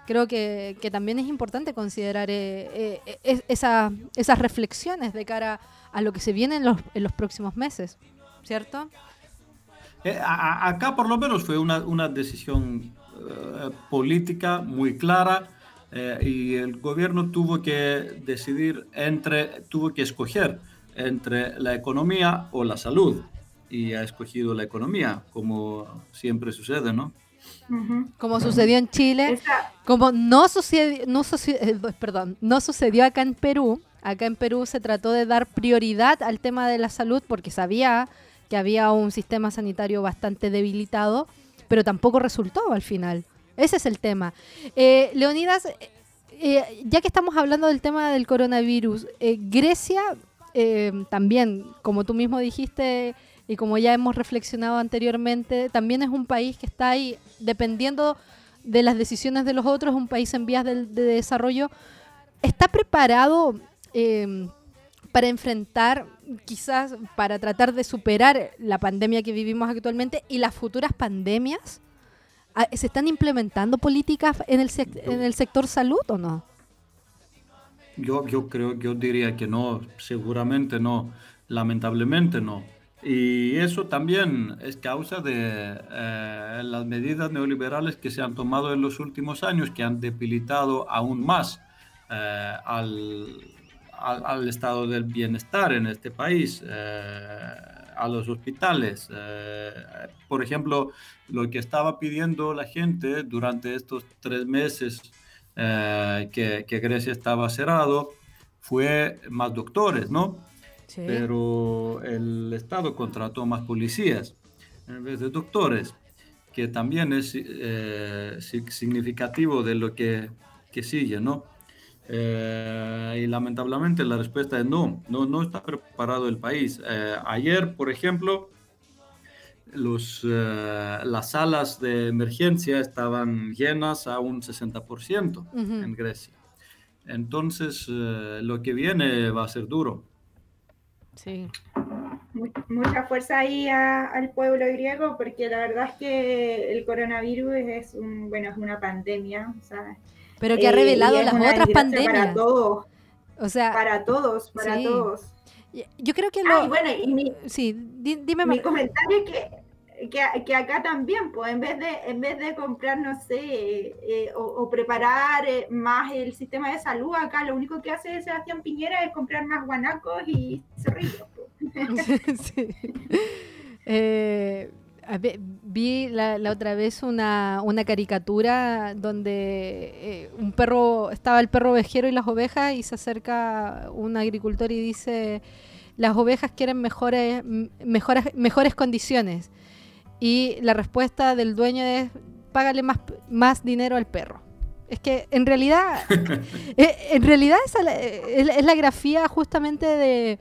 creo que, también es importante considerar eh, eh, esas reflexiones de cara a lo que se viene en los, en los próximos meses, ¿cierto? Eh, acá por lo menos fue una, decisión política muy clara y el gobierno tuvo que decidir entre, tuvo que escoger entre la economía o la salud y ha escogido la economía, como siempre sucede, ¿no? Como sucedió en Chile, como no sucedió, no eh, perdón, no sucedió acá en Perú. Acá en Perú se trató de dar prioridad al tema de la salud porque sabía que había un sistema sanitario bastante debilitado, pero tampoco resultó al final. Ese es el tema. Eh, Leonidas, eh, ya que estamos hablando del tema del coronavirus, Grecia también, como tú mismo dijiste, y como ya hemos reflexionado anteriormente, también es un país que está ahí dependiendo de las decisiones de los otros, un país en vías de, desarrollo. ¿Está preparado em, para enfrentar, quizás para tratar de superar la pandemia que vivimos actualmente y las futuras pandemias? Ah, ¿Se están implementando políticas en el, sector salud o no? Yo, yo creo, yo diría que no, seguramente no, lamentablemente no. Y eso también es causa de eh, las medidas neoliberales que se han tomado en los últimos años, que han debilitado aún más eh, al, al, estado del bienestar en este país, eh, a los hospitales. por ejemplo, lo que estaba pidiendo la gente durante estos tres meses que, que Grecia estaba cerrado fue más doctores, ¿no? Pero el Estado contrató más policías en vez de doctores, que también es eh, significativo de lo que, que sigue, ¿no? Eh, y lamentablemente la respuesta es no, no, no está preparado el país. Eh, ayer, por ejemplo, los, las salas de emergencia estaban llenas a un 60% en Grecia. Entonces, lo que viene va a ser duro. Sí. Mucha fuerza ahí al pueblo griego, porque la verdad es que el coronavirus es un, bueno, es una pandemia. Pero que ha revelado eh, las otras pandemias. Para todos. O sea, para todos, para todos. Yo creo que lo. bueno, y mi, sí, dime Mi comentario es que que, acá también, pues en vez de, en vez de comprar, no sé, eh, o, preparar eh, más el sistema de salud, acá lo único que hace Sebastián Piñera es comprar más guanacos y cerrillos. Pues. [laughs] Eh, vi la, otra vez una, una caricatura donde un perro, estaba el perro ovejero y las ovejas y se acerca un agricultor y dice, las ovejas quieren mejores, mejores, mejores condiciones y la respuesta del dueño es págale más, más dinero al perro. Es que en realidad, [laughs] eh, en realidad es, la grafía justamente de,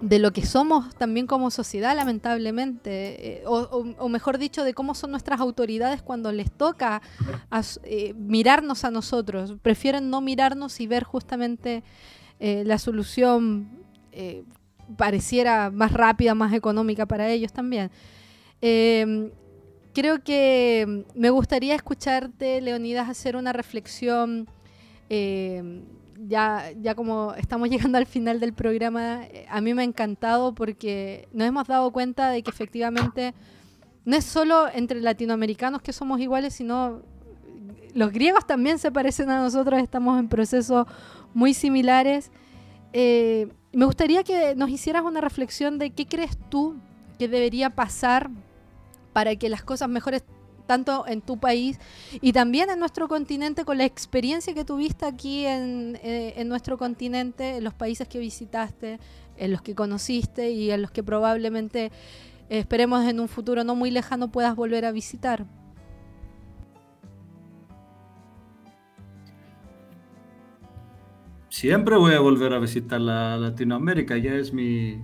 de lo que somos también como sociedad, lamentablemente, eh, o, mejor dicho, de cómo son nuestras autoridades cuando les toca eh, mirarnos a nosotros. Prefieren no mirarnos y ver justamente la solución pareciera más rápida, más económica para ellos también. Em, creo que me gustaría escucharte, Leonidas, hacer una reflexión. Em, ya, ya como estamos [laughs] llegando al final del programa, eh, a mí me ha encantado porque nos hemos dado cuenta de que efectivamente no es solo entre latinoamericanos que somos iguales, sino los griegos también se parecen a nosotros, estamos en procesos muy similares. Eh, me gustaría que nos hicieras una reflexión de qué crees tú que debería pasar para que las cosas mejores tanto en tu país y también en nuestro continente con la experiencia que tuviste aquí en, eh, nuestro continente, en los países que visitaste, en los que conociste y en los que probablemente eh, esperemos en un futuro no muy lejano puedas volver a visitar. Siempre voy a volver a visitar la Latinoamérica, ya es mi,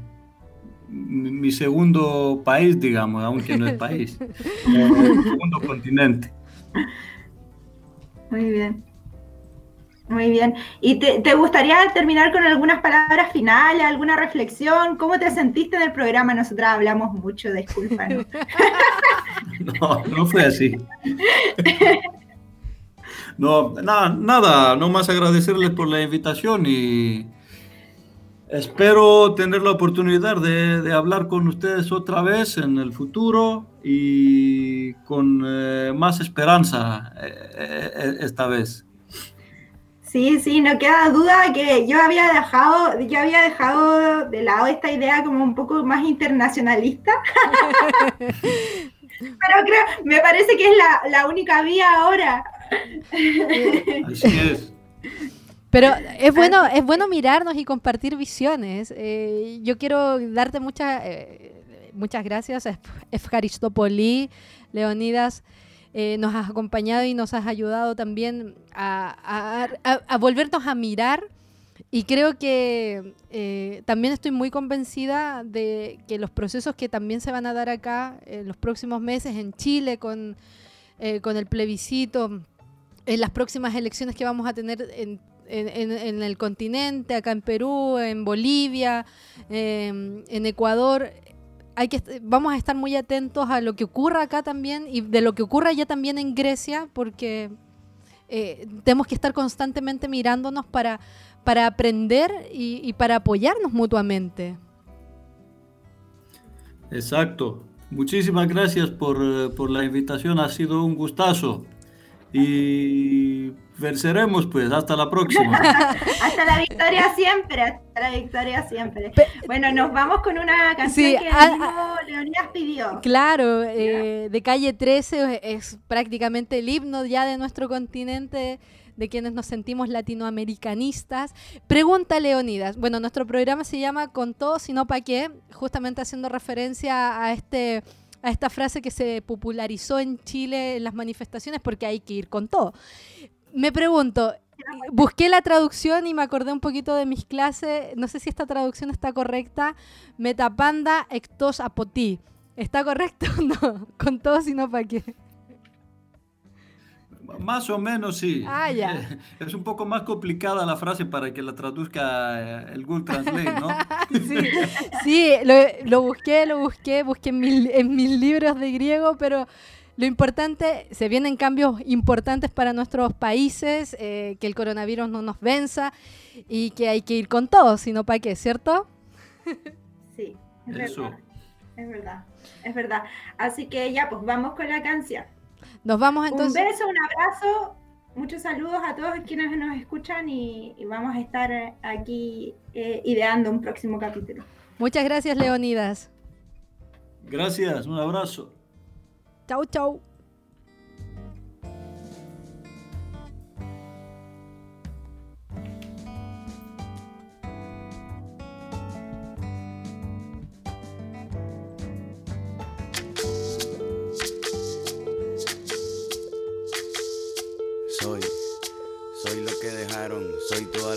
mi segundo país, digamos, aunque no es país, mi segundo continente. Muy bien. Muy bien. ¿Y te, gustaría terminar con algunas palabras finales, alguna reflexión? ¿Cómo te sentiste en el programa? Nosotras hablamos mucho, disculpa. ¿no? [laughs] no, no fue así. No, nada, nada, no más agradecerles por la invitación y, Espero tener la oportunidad de, hablar con ustedes otra vez en el futuro y con eh, más esperanza eh, eh, esta vez. Sí, sí, no queda duda que yo había dejado, yo había dejado de lado esta idea como un poco más internacionalista. [laughs] Pero creo, me parece que es la, la única vía ahora. Así es. Pero es bueno, es bueno mirarnos y compartir visiones. Eh, yo quiero darte muchas eh, muchas gracias, Efkaristopoli, Leonidas. Eh, nos has acompañado y nos has ayudado también a, volvernos a mirar. Y creo que eh, también estoy muy convencida de que los procesos que también se van a dar acá en los próximos meses en Chile con, eh, con el plebiscito, en las próximas elecciones que vamos a tener en, el continente, acá en Perú, en Bolivia, en Ecuador, hay que vamos a estar muy atentos a lo que ocurra acá también y de lo que ocurra ya también en Grecia, porque eh, tenemos que estar constantemente mirándonos para, para aprender y, para apoyarnos mutuamente. Exacto. Muchísimas gracias por, eh, por la invitación, ha sido un gustazo. Y venceremos pues, hasta la próxima. [laughs] hasta la victoria siempre, hasta la victoria siempre. bueno, nos vamos con una canción que Leonidas pidió. Claro, eh, de calle 13 es prácticamente el himno ya de nuestro continente de quienes nos sentimos latinoamericanistas. Pregunta Leonidas. Bueno, nuestro programa se llama Con todo, sino para qué, justamente haciendo referencia a este a esta frase que se popularizó en Chile en las manifestaciones porque hay que ir con todo. Me pregunto, busqué la traducción y me acordé un poquito de mis clases, no sé si esta traducción está correcta, metapanda ectos apoti. ¿Está correcto o [laughs] no? Con todo, sino para qué. Más o menos sí. Ah, ya. [laughs] Es un poco más complicada la frase para que la traduzca eh, el Google Translate, ¿no? [laughs] sí, lo, busqué, lo busqué, busqué en, en mis libros de griego, pero lo importante, se vienen cambios importantes para nuestros países, eh, que el coronavirus no nos venza y que hay que ir con todo, sino para qué, ¿cierto? [laughs] Sí, es verdad. Es verdad, es verdad. Así que ya, pues vamos con la canción. Nos vamos entonces. Un beso, un abrazo, muchos saludos a todos quienes nos escuchan y, vamos a estar aquí eh, ideando un próximo capítulo. Muchas gracias, Leonidas. Gracias, un abrazo. 走走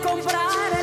comprar